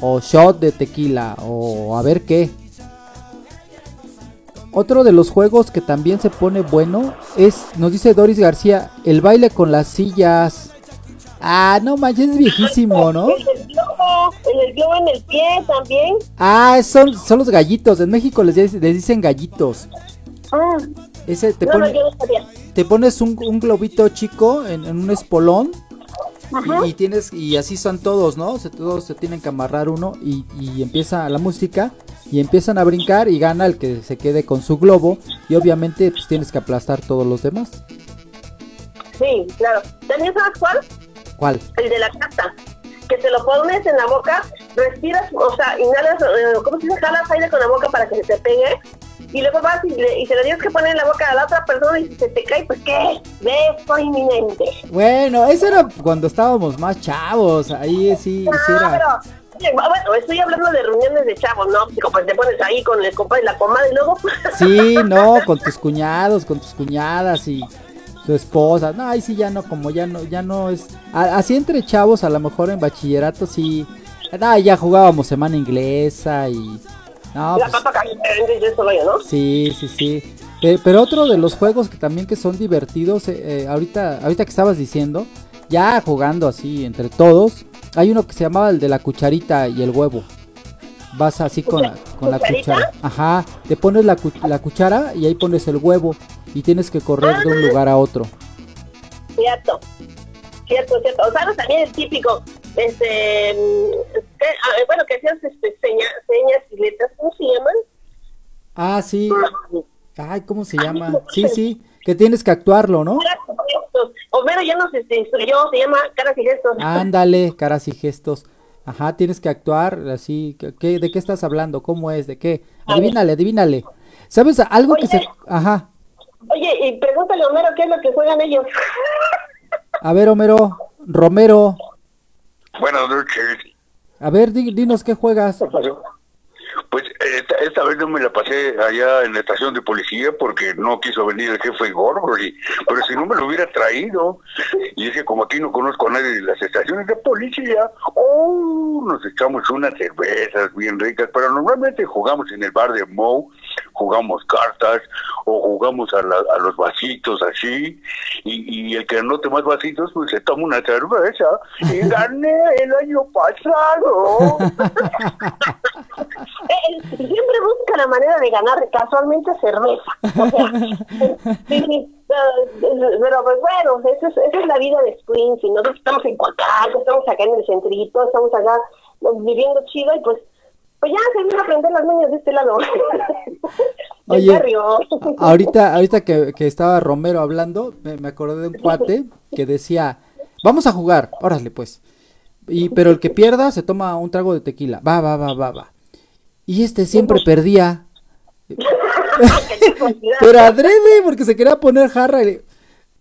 o shot de tequila o a ver qué. Otro de los juegos que también se pone bueno es, nos dice Doris García, el baile con las sillas. Ah, no manches, es viejísimo, <laughs> ¿no? El del globo, el globo en el pie también. Ah, son, son los gallitos. En México les, les dicen gallitos. Ah, Ese te no, no, pone, yo no sabía. te pones un, un globito chico en, en un espolón. Y, y tienes y así son todos, ¿no? Se, todos se tienen que amarrar uno y, y empieza la música y empiezan a brincar y gana el que se quede con su globo y obviamente pues tienes que aplastar todos los demás. Sí, claro. ¿También sabes cuál? ¿Cuál? El de la cata. Que te lo pones en la boca, respiras, o sea, inhalas, eh, ¿cómo se dice? Jalas aire con la boca para que se te pegue. Y luego vas y, le- y se lo tienes que poner en la boca a la otra persona y si se te cae, pues ¿qué? Beso inminente. Bueno, eso era cuando estábamos más chavos, ahí sí, sí No, era- pero, bueno, estoy hablando de reuniones de chavos, ¿no? Pues te pones ahí con el compadre y la comadre y luego... <laughs> Sí, no, con tus cuñados, con tus cuñadas y tu esposa. No, ahí sí ya no, como ya no, ya no es. a- Así entre chavos, a lo mejor en bachillerato sí. No, ya jugábamos semana inglesa y. No, la pues, papa caliente y eso vaya, ¿no? sí, sí, sí. Pe- Pero otro de los juegos que también que son divertidos, eh, eh, ahorita, ahorita que estabas diciendo, ya jugando así entre todos, hay uno que se llamaba el de la cucharita y el huevo. Vas así con la, con cuchara. Ajá, te pones la, cu- la cuchara y ahí pones el huevo y tienes que correr de un lugar a otro. Cierto, cierto, cierto. O sabes también el típico, este, ah, bueno, que hacías este, seña- señas y letras, ¿cómo se llaman? Ah, sí. Ay, ¿cómo se llama? Sí, sí, que tienes que actuarlo, ¿no? Caras y gestos. Homero ya nos instruyó, se llama caras y gestos. Ándale, caras y gestos. Ajá, tienes que actuar así. ¿qué- ¿De qué estás hablando? ¿Cómo es? ¿De qué? Adivínale, adivínale. ¿Sabes algo que se... Ajá. Oye, y pregúntale a Homero qué es lo que juegan ellos. A ver, Homero, Romero, Buenas noches. A ver, di- dinos qué juegas. Pues esta, esta vez no me la pasé allá en la estación de policía porque no quiso venir el jefe Gorgory, pero si no me lo hubiera traído. Y es que como aquí no conozco a nadie de las estaciones de policía, oh, nos echamos unas cervezas bien ricas, pero normalmente jugamos en el bar de Moe, jugamos cartas o jugamos a, la- a los vasitos así, y, y el que anote más vasitos pues se toma una cerveza y <laughs> gané el año pasado. <laughs> Siempre busca la manera de ganar casualmente cerveza. O sea, <laughs> pero pues bueno, esa es, esa es la vida de Springfield. Nosotros estamos en Coacalco, estamos acá en el centrito, estamos acá viviendo chido y pues pues ya se vino a aprender las niñas de este lado. <laughs> Oye, ahorita, ahorita que, que estaba Romero hablando, me, me acordé de un cuate que decía, vamos a jugar, órale pues. Y, pero el que pierda se toma un trago de tequila. Va, va, va, va, va. Y este siempre perdía. <laughs> Pero adrede, porque se quería poner jarra. y-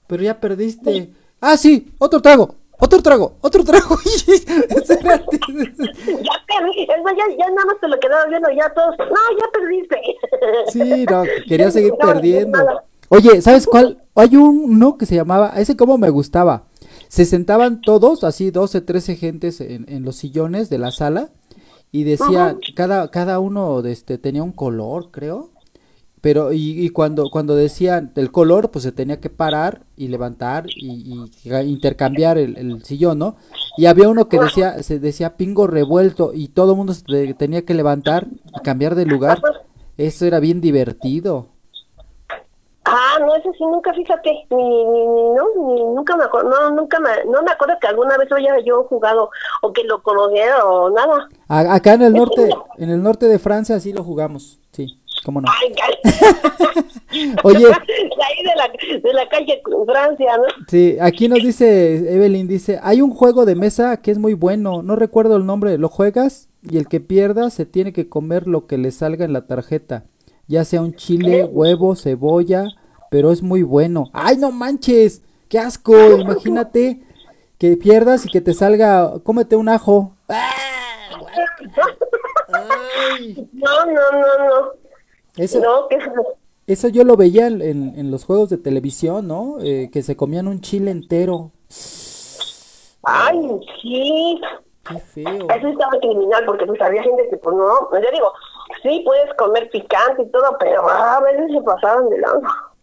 Pero ya perdiste. Ah, sí, otro trago, otro trago, otro trago. <laughs> Espérate. <laughs> ya perdí, es más, ya, ya nada más te lo quedaba viendo ya todos. No, ya perdiste. Sí, no, quería <laughs> seguir No, perdiendo. Oye, ¿sabes cuál? Hay uno que se llamaba, ese como me gustaba. Se sentaban todos, así 12, 13 gentes en, en los sillones de la sala y decía, cada, cada uno de este, tenía un color, creo. Pero, y, y cuando, cuando decían el color, pues se tenía que parar y levantar y, intercambiar el, el sillón, ¿no? Y había uno que decía, se decía pingo revuelto y todo el mundo se te- tenía que levantar y cambiar de lugar. Eso era bien divertido. Ah, no, ese sí nunca, fíjate, ni, ni, ni no, ni nunca me acuerdo, no, nunca me, no me acuerdo que alguna vez haya yo jugado o que lo conociera o nada. A- acá en el norte, en el norte de Francia sí lo jugamos, sí, cómo no. Ay, <laughs> <laughs> Oye. ahí de la, de la calle Francia, ¿no? Sí, aquí nos dice Evelyn, dice, hay un juego de mesa que es muy bueno, no recuerdo el nombre, lo juegas y el que pierda se tiene que comer lo que le salga en la tarjeta, ya sea un chile, huevo, cebolla, pero es muy bueno. Ay, no manches, qué asco, imagínate que pierdas y que te salga, cómete un ajo. <laughs> No, no, no, no. Eso, No, que eso yo lo veía en, en- los juegos de televisión, ¿no? Eh, que se comían un chile entero. Ay, sí. Qué feo. Eso estaba criminal porque pues había gente que pues no, yo digo, sí puedes comer picante y todo, pero a veces se pasaban de lado.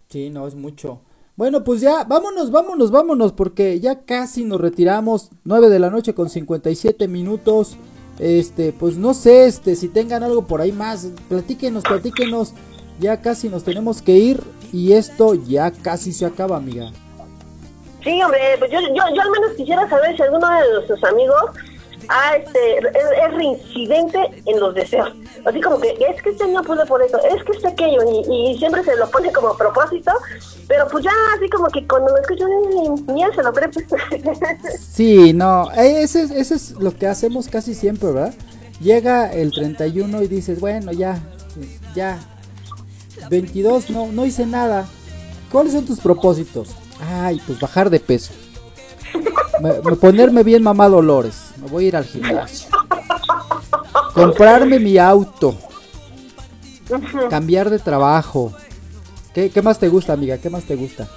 Sí, no, es mucho. Bueno, pues ya, vámonos, vámonos, vámonos, porque ya casi nos retiramos. 9 de la noche con 57 minutos. Este, pues no sé, este, si tengan algo por ahí más, platíquenos, platíquenos. Ya casi nos tenemos que ir y esto ya casi se acaba, amiga. Sí, hombre, pues yo, yo, yo al menos quisiera saber si alguno de nuestros amigos ah, este, es, reincidente en los deseos. Así como que es que este no pude por eso, es que este aquello, y, siempre se lo pone como propósito, pero pues ya así como que cuando me escucho, ni, se lo cree. <laughs> Sí, no, eh, ese, es- ese es lo que hacemos casi siempre, ¿verdad? Llega el 31 y dices, bueno, ya, ya. 22, no, no hice nada. ¿Cuáles son tus propósitos? Ay, pues bajar de peso. Me- me- ponerme bien mamá Dolores. Me voy a ir al gimnasio. Comprarme mi auto. Cambiar de trabajo. ¿Qué, qué más te gusta, amiga? ¿Qué más te gusta?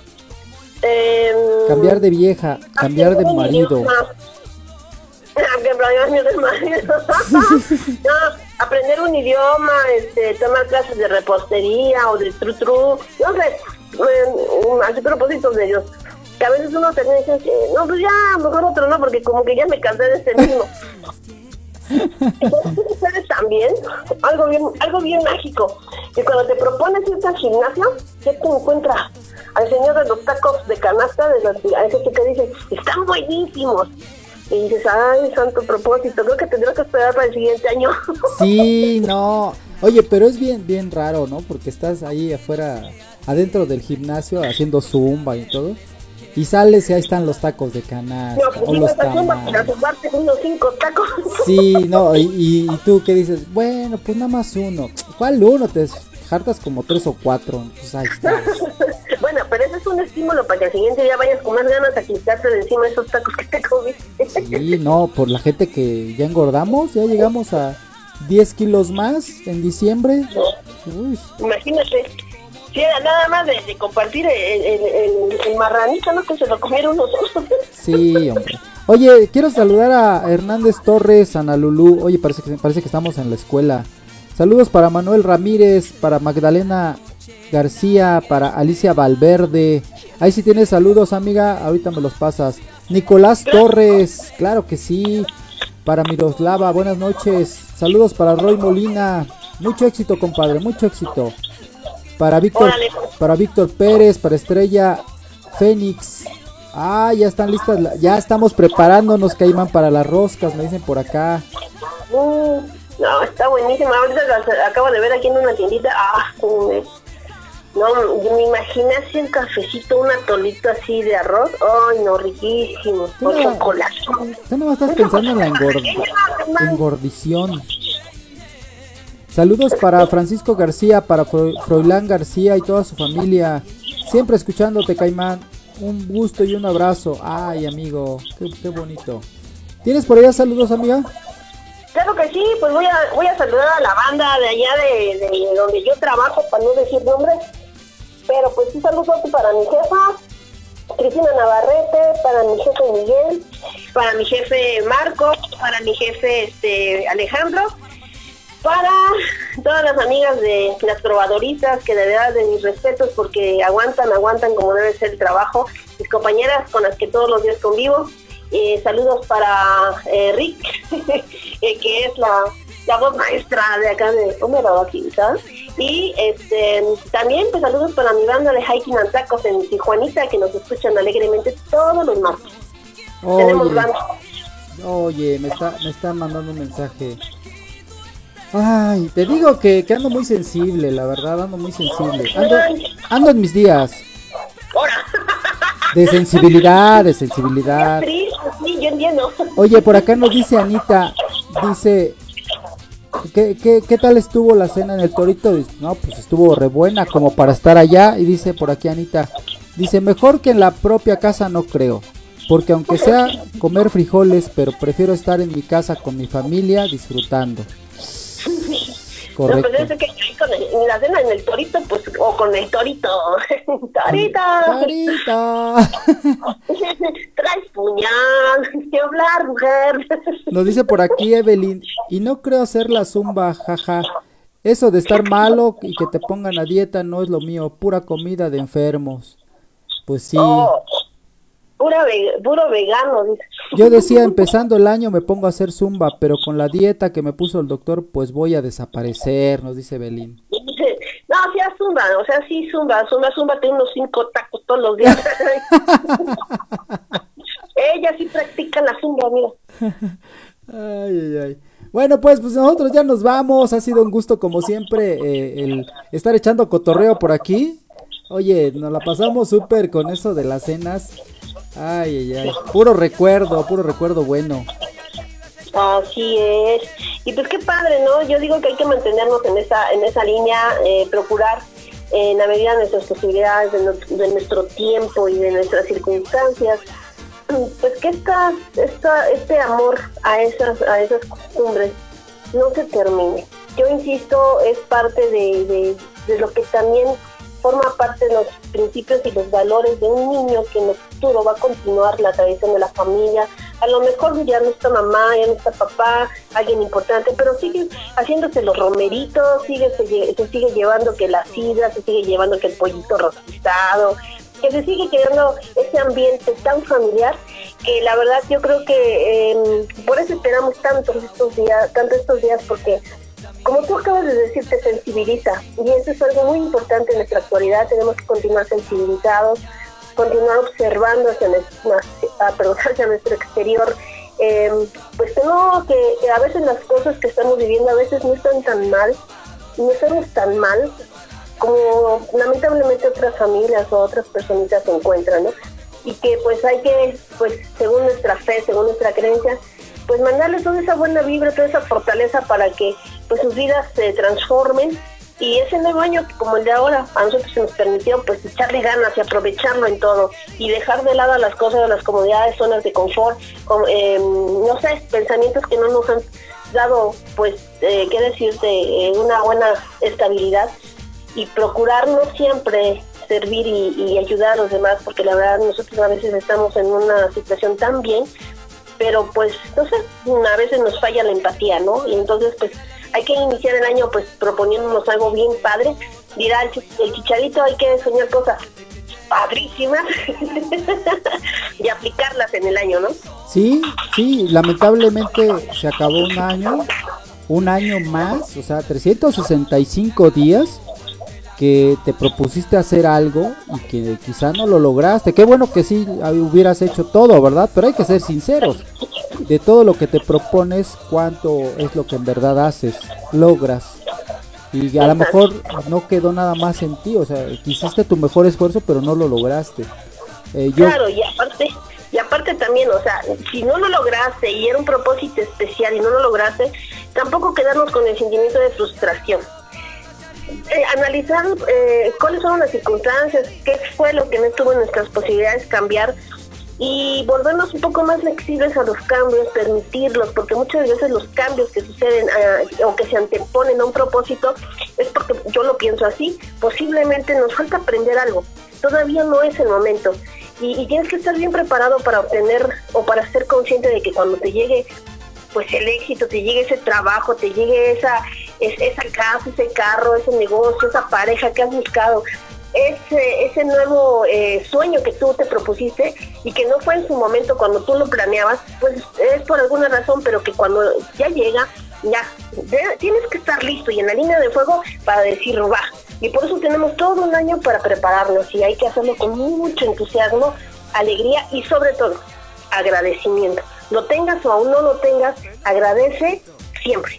Em, Cambiar de vieja, cambiar de marido. <laughs> No, aprender un idioma, este, tomar clases de repostería o de tru tru, no sé, em, hacer propósitos de ellos. Que a veces uno termina diciendo, no, pues ya, mejor otro no, porque como que ya me cansé de este mismo. <laughs> Entonces, ustedes también, algo bien, algo bien mágico, que cuando te propones irte al gimnasio, ya te encuentras al señor de los tacos de canasta, de los, a ese que dice, están buenísimos. Y dices, ay, santo propósito, creo que tendrás que esperar para el siguiente año. <laughs> Sí, no. Oye, pero es bien, bien raro, ¿no? Porque estás ahí afuera, adentro del gimnasio, haciendo zumba y todo. Y sales y ahí están los tacos de canasta No, o pues los Zumba para tamales. unos cinco tacos. Sí, no, y, y- y tú qué dices, bueno, pues nada más uno. ¿Cuál uno? Te hartas como tres o cuatro. Pues ahí está. <laughs> bueno, pero ese es un estímulo para que el siguiente día vayas con más ganas a quitarte de encima esos tacos que te comiste. Sí, no, por la gente que ya engordamos, ya llegamos a 10 kilos más en diciembre. Uy, Imagínate. Si era nada más de, de compartir el, el, el- el marranito, ¿no? Que se lo comieron dos. sí, hombre. Oye, quiero saludar a Hernández Torres, Ana Lulú. Oye, parece que, parece que estamos en la escuela. Saludos para Manuel Ramírez, para Magdalena García, para Alicia Valverde. Ahí sí tienes saludos, amiga. Ahorita me los pasas. Nicolás Torres, claro que sí. Para Miroslava, buenas noches. Saludos para Roy Molina. Mucho éxito, compadre, mucho éxito. Para Víctor, Órale. para Víctor Pérez, para Estrella Fénix. Ah, ya están listas, la- ya estamos preparándonos, Caimán, para las roscas, me dicen por acá. Mm, no, está buenísima. Ahorita las acabo de ver aquí en una tiendita. Ah, me- no, me imaginé así un cafecito, un atolito así de arroz. Ay, no, riquísimo. Con chocolate. Tú no estás pensando en la engord- engordición. Saludos para Francisco García, para Fro- Froilán García y toda su familia. Siempre escuchándote, Caimán. Un gusto y un abrazo. Ay, amigo, qué, bonito. ¿Tienes por allá saludos, amiga? Claro que sí, pues voy a, voy a saludar a la banda de allá de, de donde yo trabajo, para no decir nombres. Pero pues un saludo para mi jefa, Cristina Navarrete, para mi jefe Miguel, para mi jefe Marco, para mi jefe este Alejandro, para todas las amigas de las probadoristas, que de verdad de mis respetos porque aguantan, aguantan como debe ser el trabajo, mis compañeras con las que todos los días convivo. Eh, saludos para eh, Rick, <laughs> eh, que es la, la voz maestra de acá de Homero aquí, ¿sabes? Y este, también pues saludos para mi banda de Hiking and Tacos en Tijuanita, que nos escuchan alegremente todos los martes. Tenemos Oye, banda. oye, me está, me están mandando un mensaje. Ay, te digo que, que ando muy sensible, la verdad, ando muy sensible. Ando, ando en mis días. De sensibilidad, de sensibilidad. sí, yo entiendo. Oye, por acá nos dice Anita, dice, ¿qué, qué, qué tal estuvo la cena en el Torito? Dice, No, pues estuvo re buena como para estar allá. Y dice por aquí Anita, dice, mejor que en la propia casa no creo. Porque aunque sea comer frijoles, pero prefiero estar en mi casa con mi familia disfrutando. No, pues Correcto. es que ahí con el- en la cena en el torito, pues, o con el torito. <laughs> torito, Carita. <laughs> traes puñal, que hablar, mujer. Nos dice por aquí Evelyn, y no creo hacer la zumba, jaja. Eso de estar malo y que te pongan a dieta no es lo mío, pura comida de enfermos. Pues sí. Oh, pura ve- puro vegano, dice. Yo decía, empezando el año me pongo a hacer zumba, pero con la dieta que me puso el doctor, pues voy a desaparecer, nos dice. Dice, No, sí, zumba, o sea, sí, zumba, zumba, zumba, tiene unos cinco tacos todos los días. <laughs> Ella sí practica la zumba, mira. Ay, ay, ay. Bueno, pues, pues nosotros ya nos vamos. Ha sido un gusto, como siempre, eh, el estar echando cotorreo por aquí. Oye, nos la pasamos súper con eso de las cenas. Ay, ay, ay. Puro recuerdo, puro recuerdo bueno. Así es. Y pues qué padre, ¿no? Yo digo que hay que mantenernos en esa, en esa línea, eh, procurar en la medida de nuestras posibilidades, de, nu- de nuestro tiempo y de nuestras circunstancias, <clears throat> pues que esta, esta, este amor a esas, a esas costumbres no se termine. Yo insisto, es parte de, de, de lo que también forma parte de los principios y los valores de un niño que el futuro va a continuar la tradición de la familia. A lo mejor ya no está mamá, ya no está papá, alguien importante, pero sigue haciéndose los romeritos, sigue, se, sigue llevando que la sidra, se sigue llevando que el pollito rostizado, que se sigue creando ese ambiente tan familiar que la verdad yo creo que eh, por eso esperamos tanto estos días, tanto estos días porque como tú acabas de decir, te sensibiliza. Y eso es algo muy importante en nuestra actualidad. Tenemos que continuar sensibilizados, continuar observando hacia nuestro, ah, perdón, <laughs> hacia nuestro exterior. Eh, pues que, que a veces las cosas que estamos viviendo a veces no están tan mal, no estamos tan mal como lamentablemente otras familias o otras personitas se encuentran, ¿no? Y que pues hay que, pues según nuestra fe, según nuestra creencia, pues mandarles toda esa buena vibra, toda esa fortaleza para que pues sus vidas se transformen y ese nuevo año como el de ahora a nosotros se nos permitió pues echarle ganas y aprovecharlo en todo y dejar de lado las cosas, las comodidades, zonas de confort, eh, no sé, pensamientos que no nos han dado, pues, eh, qué decirte, eh, una buena estabilidad y procurar no siempre servir y, y ayudar a los demás, porque la verdad nosotros a veces estamos en una situación tan bien, pero pues, no sé, a veces nos falla la empatía, ¿no? Y entonces, pues, hay que iniciar el año, pues, proponiéndonos algo bien padre. Dirá el, chi- el chicharito, hay que soñar cosas padrísimas <laughs> y aplicarlas en el año, ¿no? Sí, sí, lamentablemente se acabó un año, un año más, o sea, 365 días que te propusiste hacer algo y que quizá no lo lograste. Qué bueno que sí hubieras hecho todo, ¿verdad? Pero hay que ser sinceros. De todo lo que te propones, cuánto es lo que en verdad haces, logras. Y a lo mejor no quedó nada más en ti, o sea, hiciste tu mejor esfuerzo, pero no lo lograste. Eh, Claro, y aparte, y aparte también, o sea, si no lo lograste y era un propósito especial y no lo lograste, tampoco quedarnos con el sentimiento de frustración. Eh, analizar eh, cuáles fueron las circunstancias, qué fue lo que no estuvo en nuestras posibilidades cambiar y volvernos un poco más flexibles a los cambios, permitirlos, porque muchas veces los cambios que suceden ah, o que se anteponen a un propósito es porque yo lo pienso así, posiblemente nos falta aprender algo, todavía no es el momento. Y, y tienes que estar bien preparado para obtener o para ser consciente de que cuando te llegue pues el éxito, te llegue ese trabajo, te llegue esa, es- esa casa, ese carro, ese negocio, esa pareja que has buscado, ese, ese nuevo eh, sueño que tú te propusiste y que no fue en su momento cuando tú lo planeabas, pues es por alguna razón, pero que cuando ya llega, ya, tienes que estar listo y en la línea de fuego para decir va. Y por eso tenemos todo un año para prepararnos y hay que hacerlo con mucho entusiasmo, alegría y sobre todo agradecimiento. Lo tengas o aún no lo tengas, agradece siempre.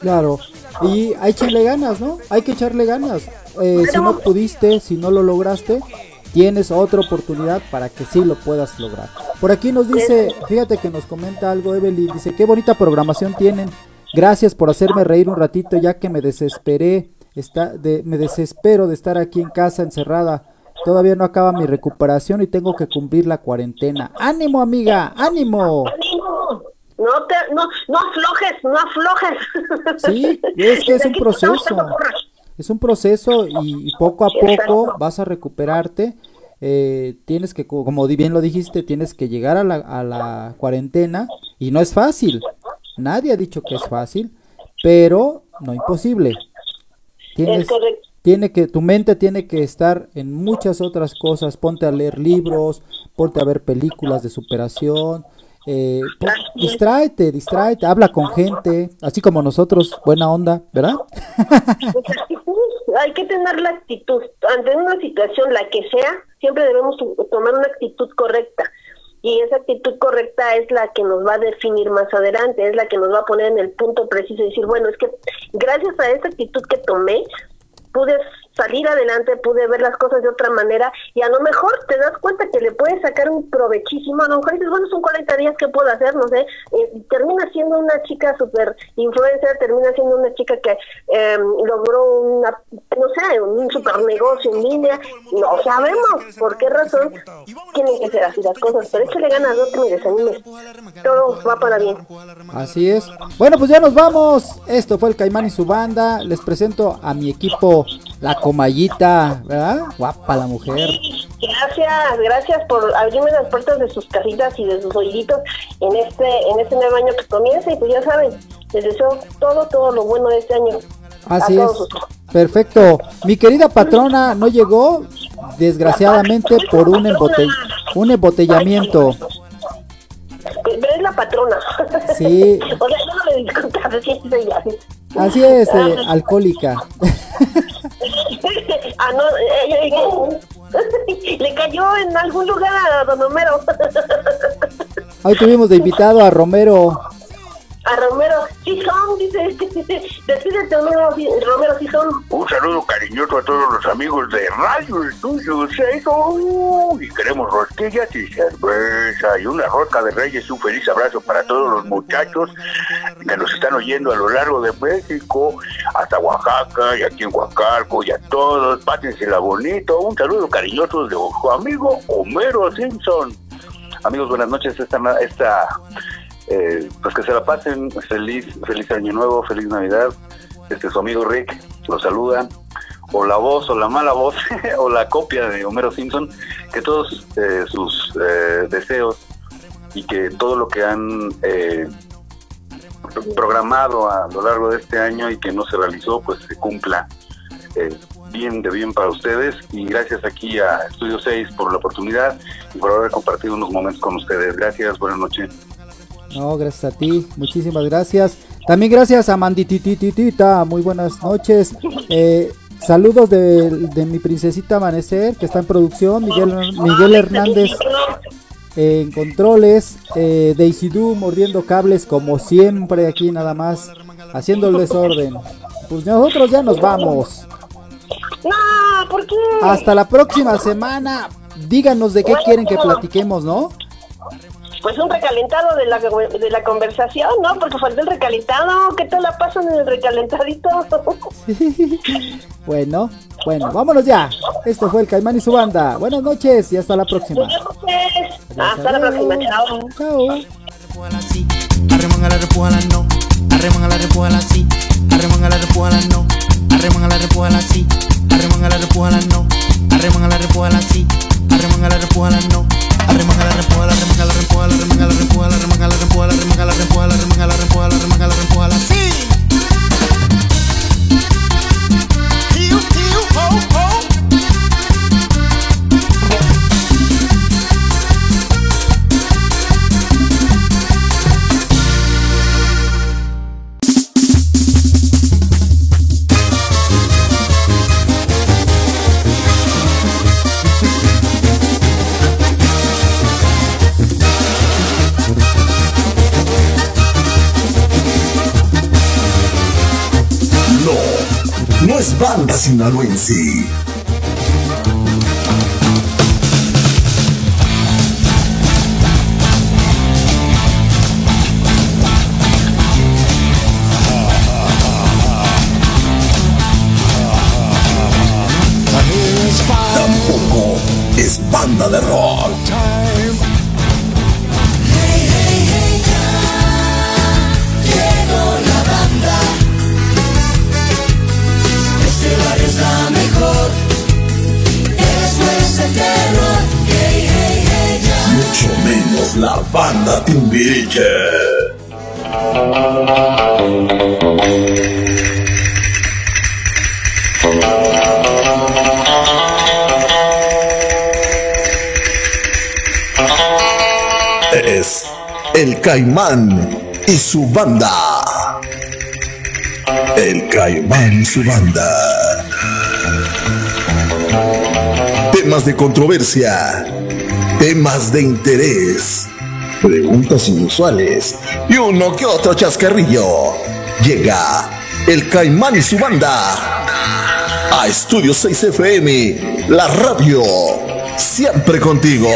Claro, y hay que echarle ganas, ¿no? Hay que echarle ganas. Eh, si no pudiste, si no lo lograste, tienes otra oportunidad para que sí lo puedas lograr. Por aquí nos dice, fíjate que nos comenta algo Evelyn, dice, qué bonita programación tienen. Gracias por hacerme reír un ratito ya que me desesperé, está, de, me desespero de estar aquí en casa encerrada. Todavía no acaba mi recuperación y tengo que cumplir la cuarentena. ¡Ánimo, amiga! ¡Ánimo! No, te, no, no aflojes, no aflojes. Sí, es que es un proceso. Es un proceso y, y poco a poco vas a recuperarte. Eh, tienes que, co- como bien lo dijiste, tienes que llegar a la, a la cuarentena y no es fácil. Nadie ha dicho que es fácil, pero no imposible. Tienes, tiene que, tu mente tiene que estar en muchas otras cosas. Ponte a leer libros, ponte a ver películas de superación. Eh, pon- distráete, distráete, habla con gente, así como nosotros, buena onda, ¿verdad? Pues, actitud, Hay que tener la actitud. Ante una situación, la que sea, siempre debemos to- tomar una actitud correcta. Y esa actitud correcta es la que nos va a definir más adelante, es la que nos va a poner en el punto preciso y decir, bueno, es que gracias a esa actitud que tomé, pude salir adelante, pude ver las cosas de otra manera y a lo mejor te das cuenta que le puedes sacar un provechísimo, a lo mejor dices, bueno, son 40 días que puedo hacer, no sé, eh, termina siendo una chica super influencer, termina siendo una chica que eh, logró una, no sé, un super negocio en línea, no sabemos por qué razón tienen que ser así las cosas, pero échale ganas, no te me desanimes, todo va para bien. Así es. Bueno, pues ya nos vamos. Esto fue el Caimán y su banda. Les presento a mi equipo, la Comayita, ¿verdad? Guapa la mujer. Gracias, gracias por abrirme las puertas de sus casitas y de sus oíditos en este en este nuevo año que comienza y pues ya saben, les deseo todo, todo lo bueno de este año. Así es. Perfecto. Mi querida patrona no llegó, desgraciadamente, por un, embote- un embotellamiento. Pero es la patrona. Sí. <laughs> o sea, yo no le discuto, sí, ella. Así es, eh, alcohólica. <laughs> ah, no, ella, <laughs> ella- le cayó en algún lugar a don Homero. Hoy tuvimos de invitado a Romero. A Romero, son, dice, <laughs> despídete Romero, son. Un saludo cariñoso a todos los amigos de Radio Estudio Cero. Y queremos rosquillas y cerveza y una rosca de reyes. Un feliz abrazo para todos los muchachos que nos están oyendo a lo largo de México, hasta Oaxaca y aquí en Huacalco y a todos. Pásensela bonito. Un saludo cariñoso de su amigo Homero Simpson. Amigos, buenas noches. Esta, esta eh, pues que se la pasen feliz, feliz año nuevo, feliz Navidad. Este su amigo Rick los saluda. O la voz, o la mala voz, <laughs> o la copia de Homero Simpson, que todos eh, sus eh, deseos y que todo lo que han eh, programado a lo largo de este año y que no se realizó, pues se cumpla eh, bien de bien para ustedes. Y gracias aquí a Estudio 6 por la oportunidad y por haber compartido unos momentos con ustedes. Gracias, buenas noches. No, gracias a ti, muchísimas gracias. También gracias a Manditititita, muy buenas noches. Eh, saludos de, de mi princesita Amanecer, que está en producción, Miguel, Miguel Hernández eh, en controles, eh, Daisy Du mordiendo cables como siempre aquí nada más, haciendo el desorden. Pues nosotros ya nos vamos. No, ¿por qué? Hasta la próxima semana. Díganos de qué quieren que platiquemos, ¿no? Pues un recalentado de la, de la conversación, ¿no? Porque faltó el recalentado. ¿Qué tal la pasan en el recalentadito? <laughs> Bueno, bueno, vámonos ya. Esto fue el Caimán y su banda. Buenas noches y hasta la próxima. Hasta la próxima, chao. Chao. Caimán y su banda. El Caimán y su banda. Temas de controversia, temas de interés, preguntas inusuales y uno que otro chascarrillo. Llega el Caimán y su banda a Estudio 6 FM, la radio, siempre contigo.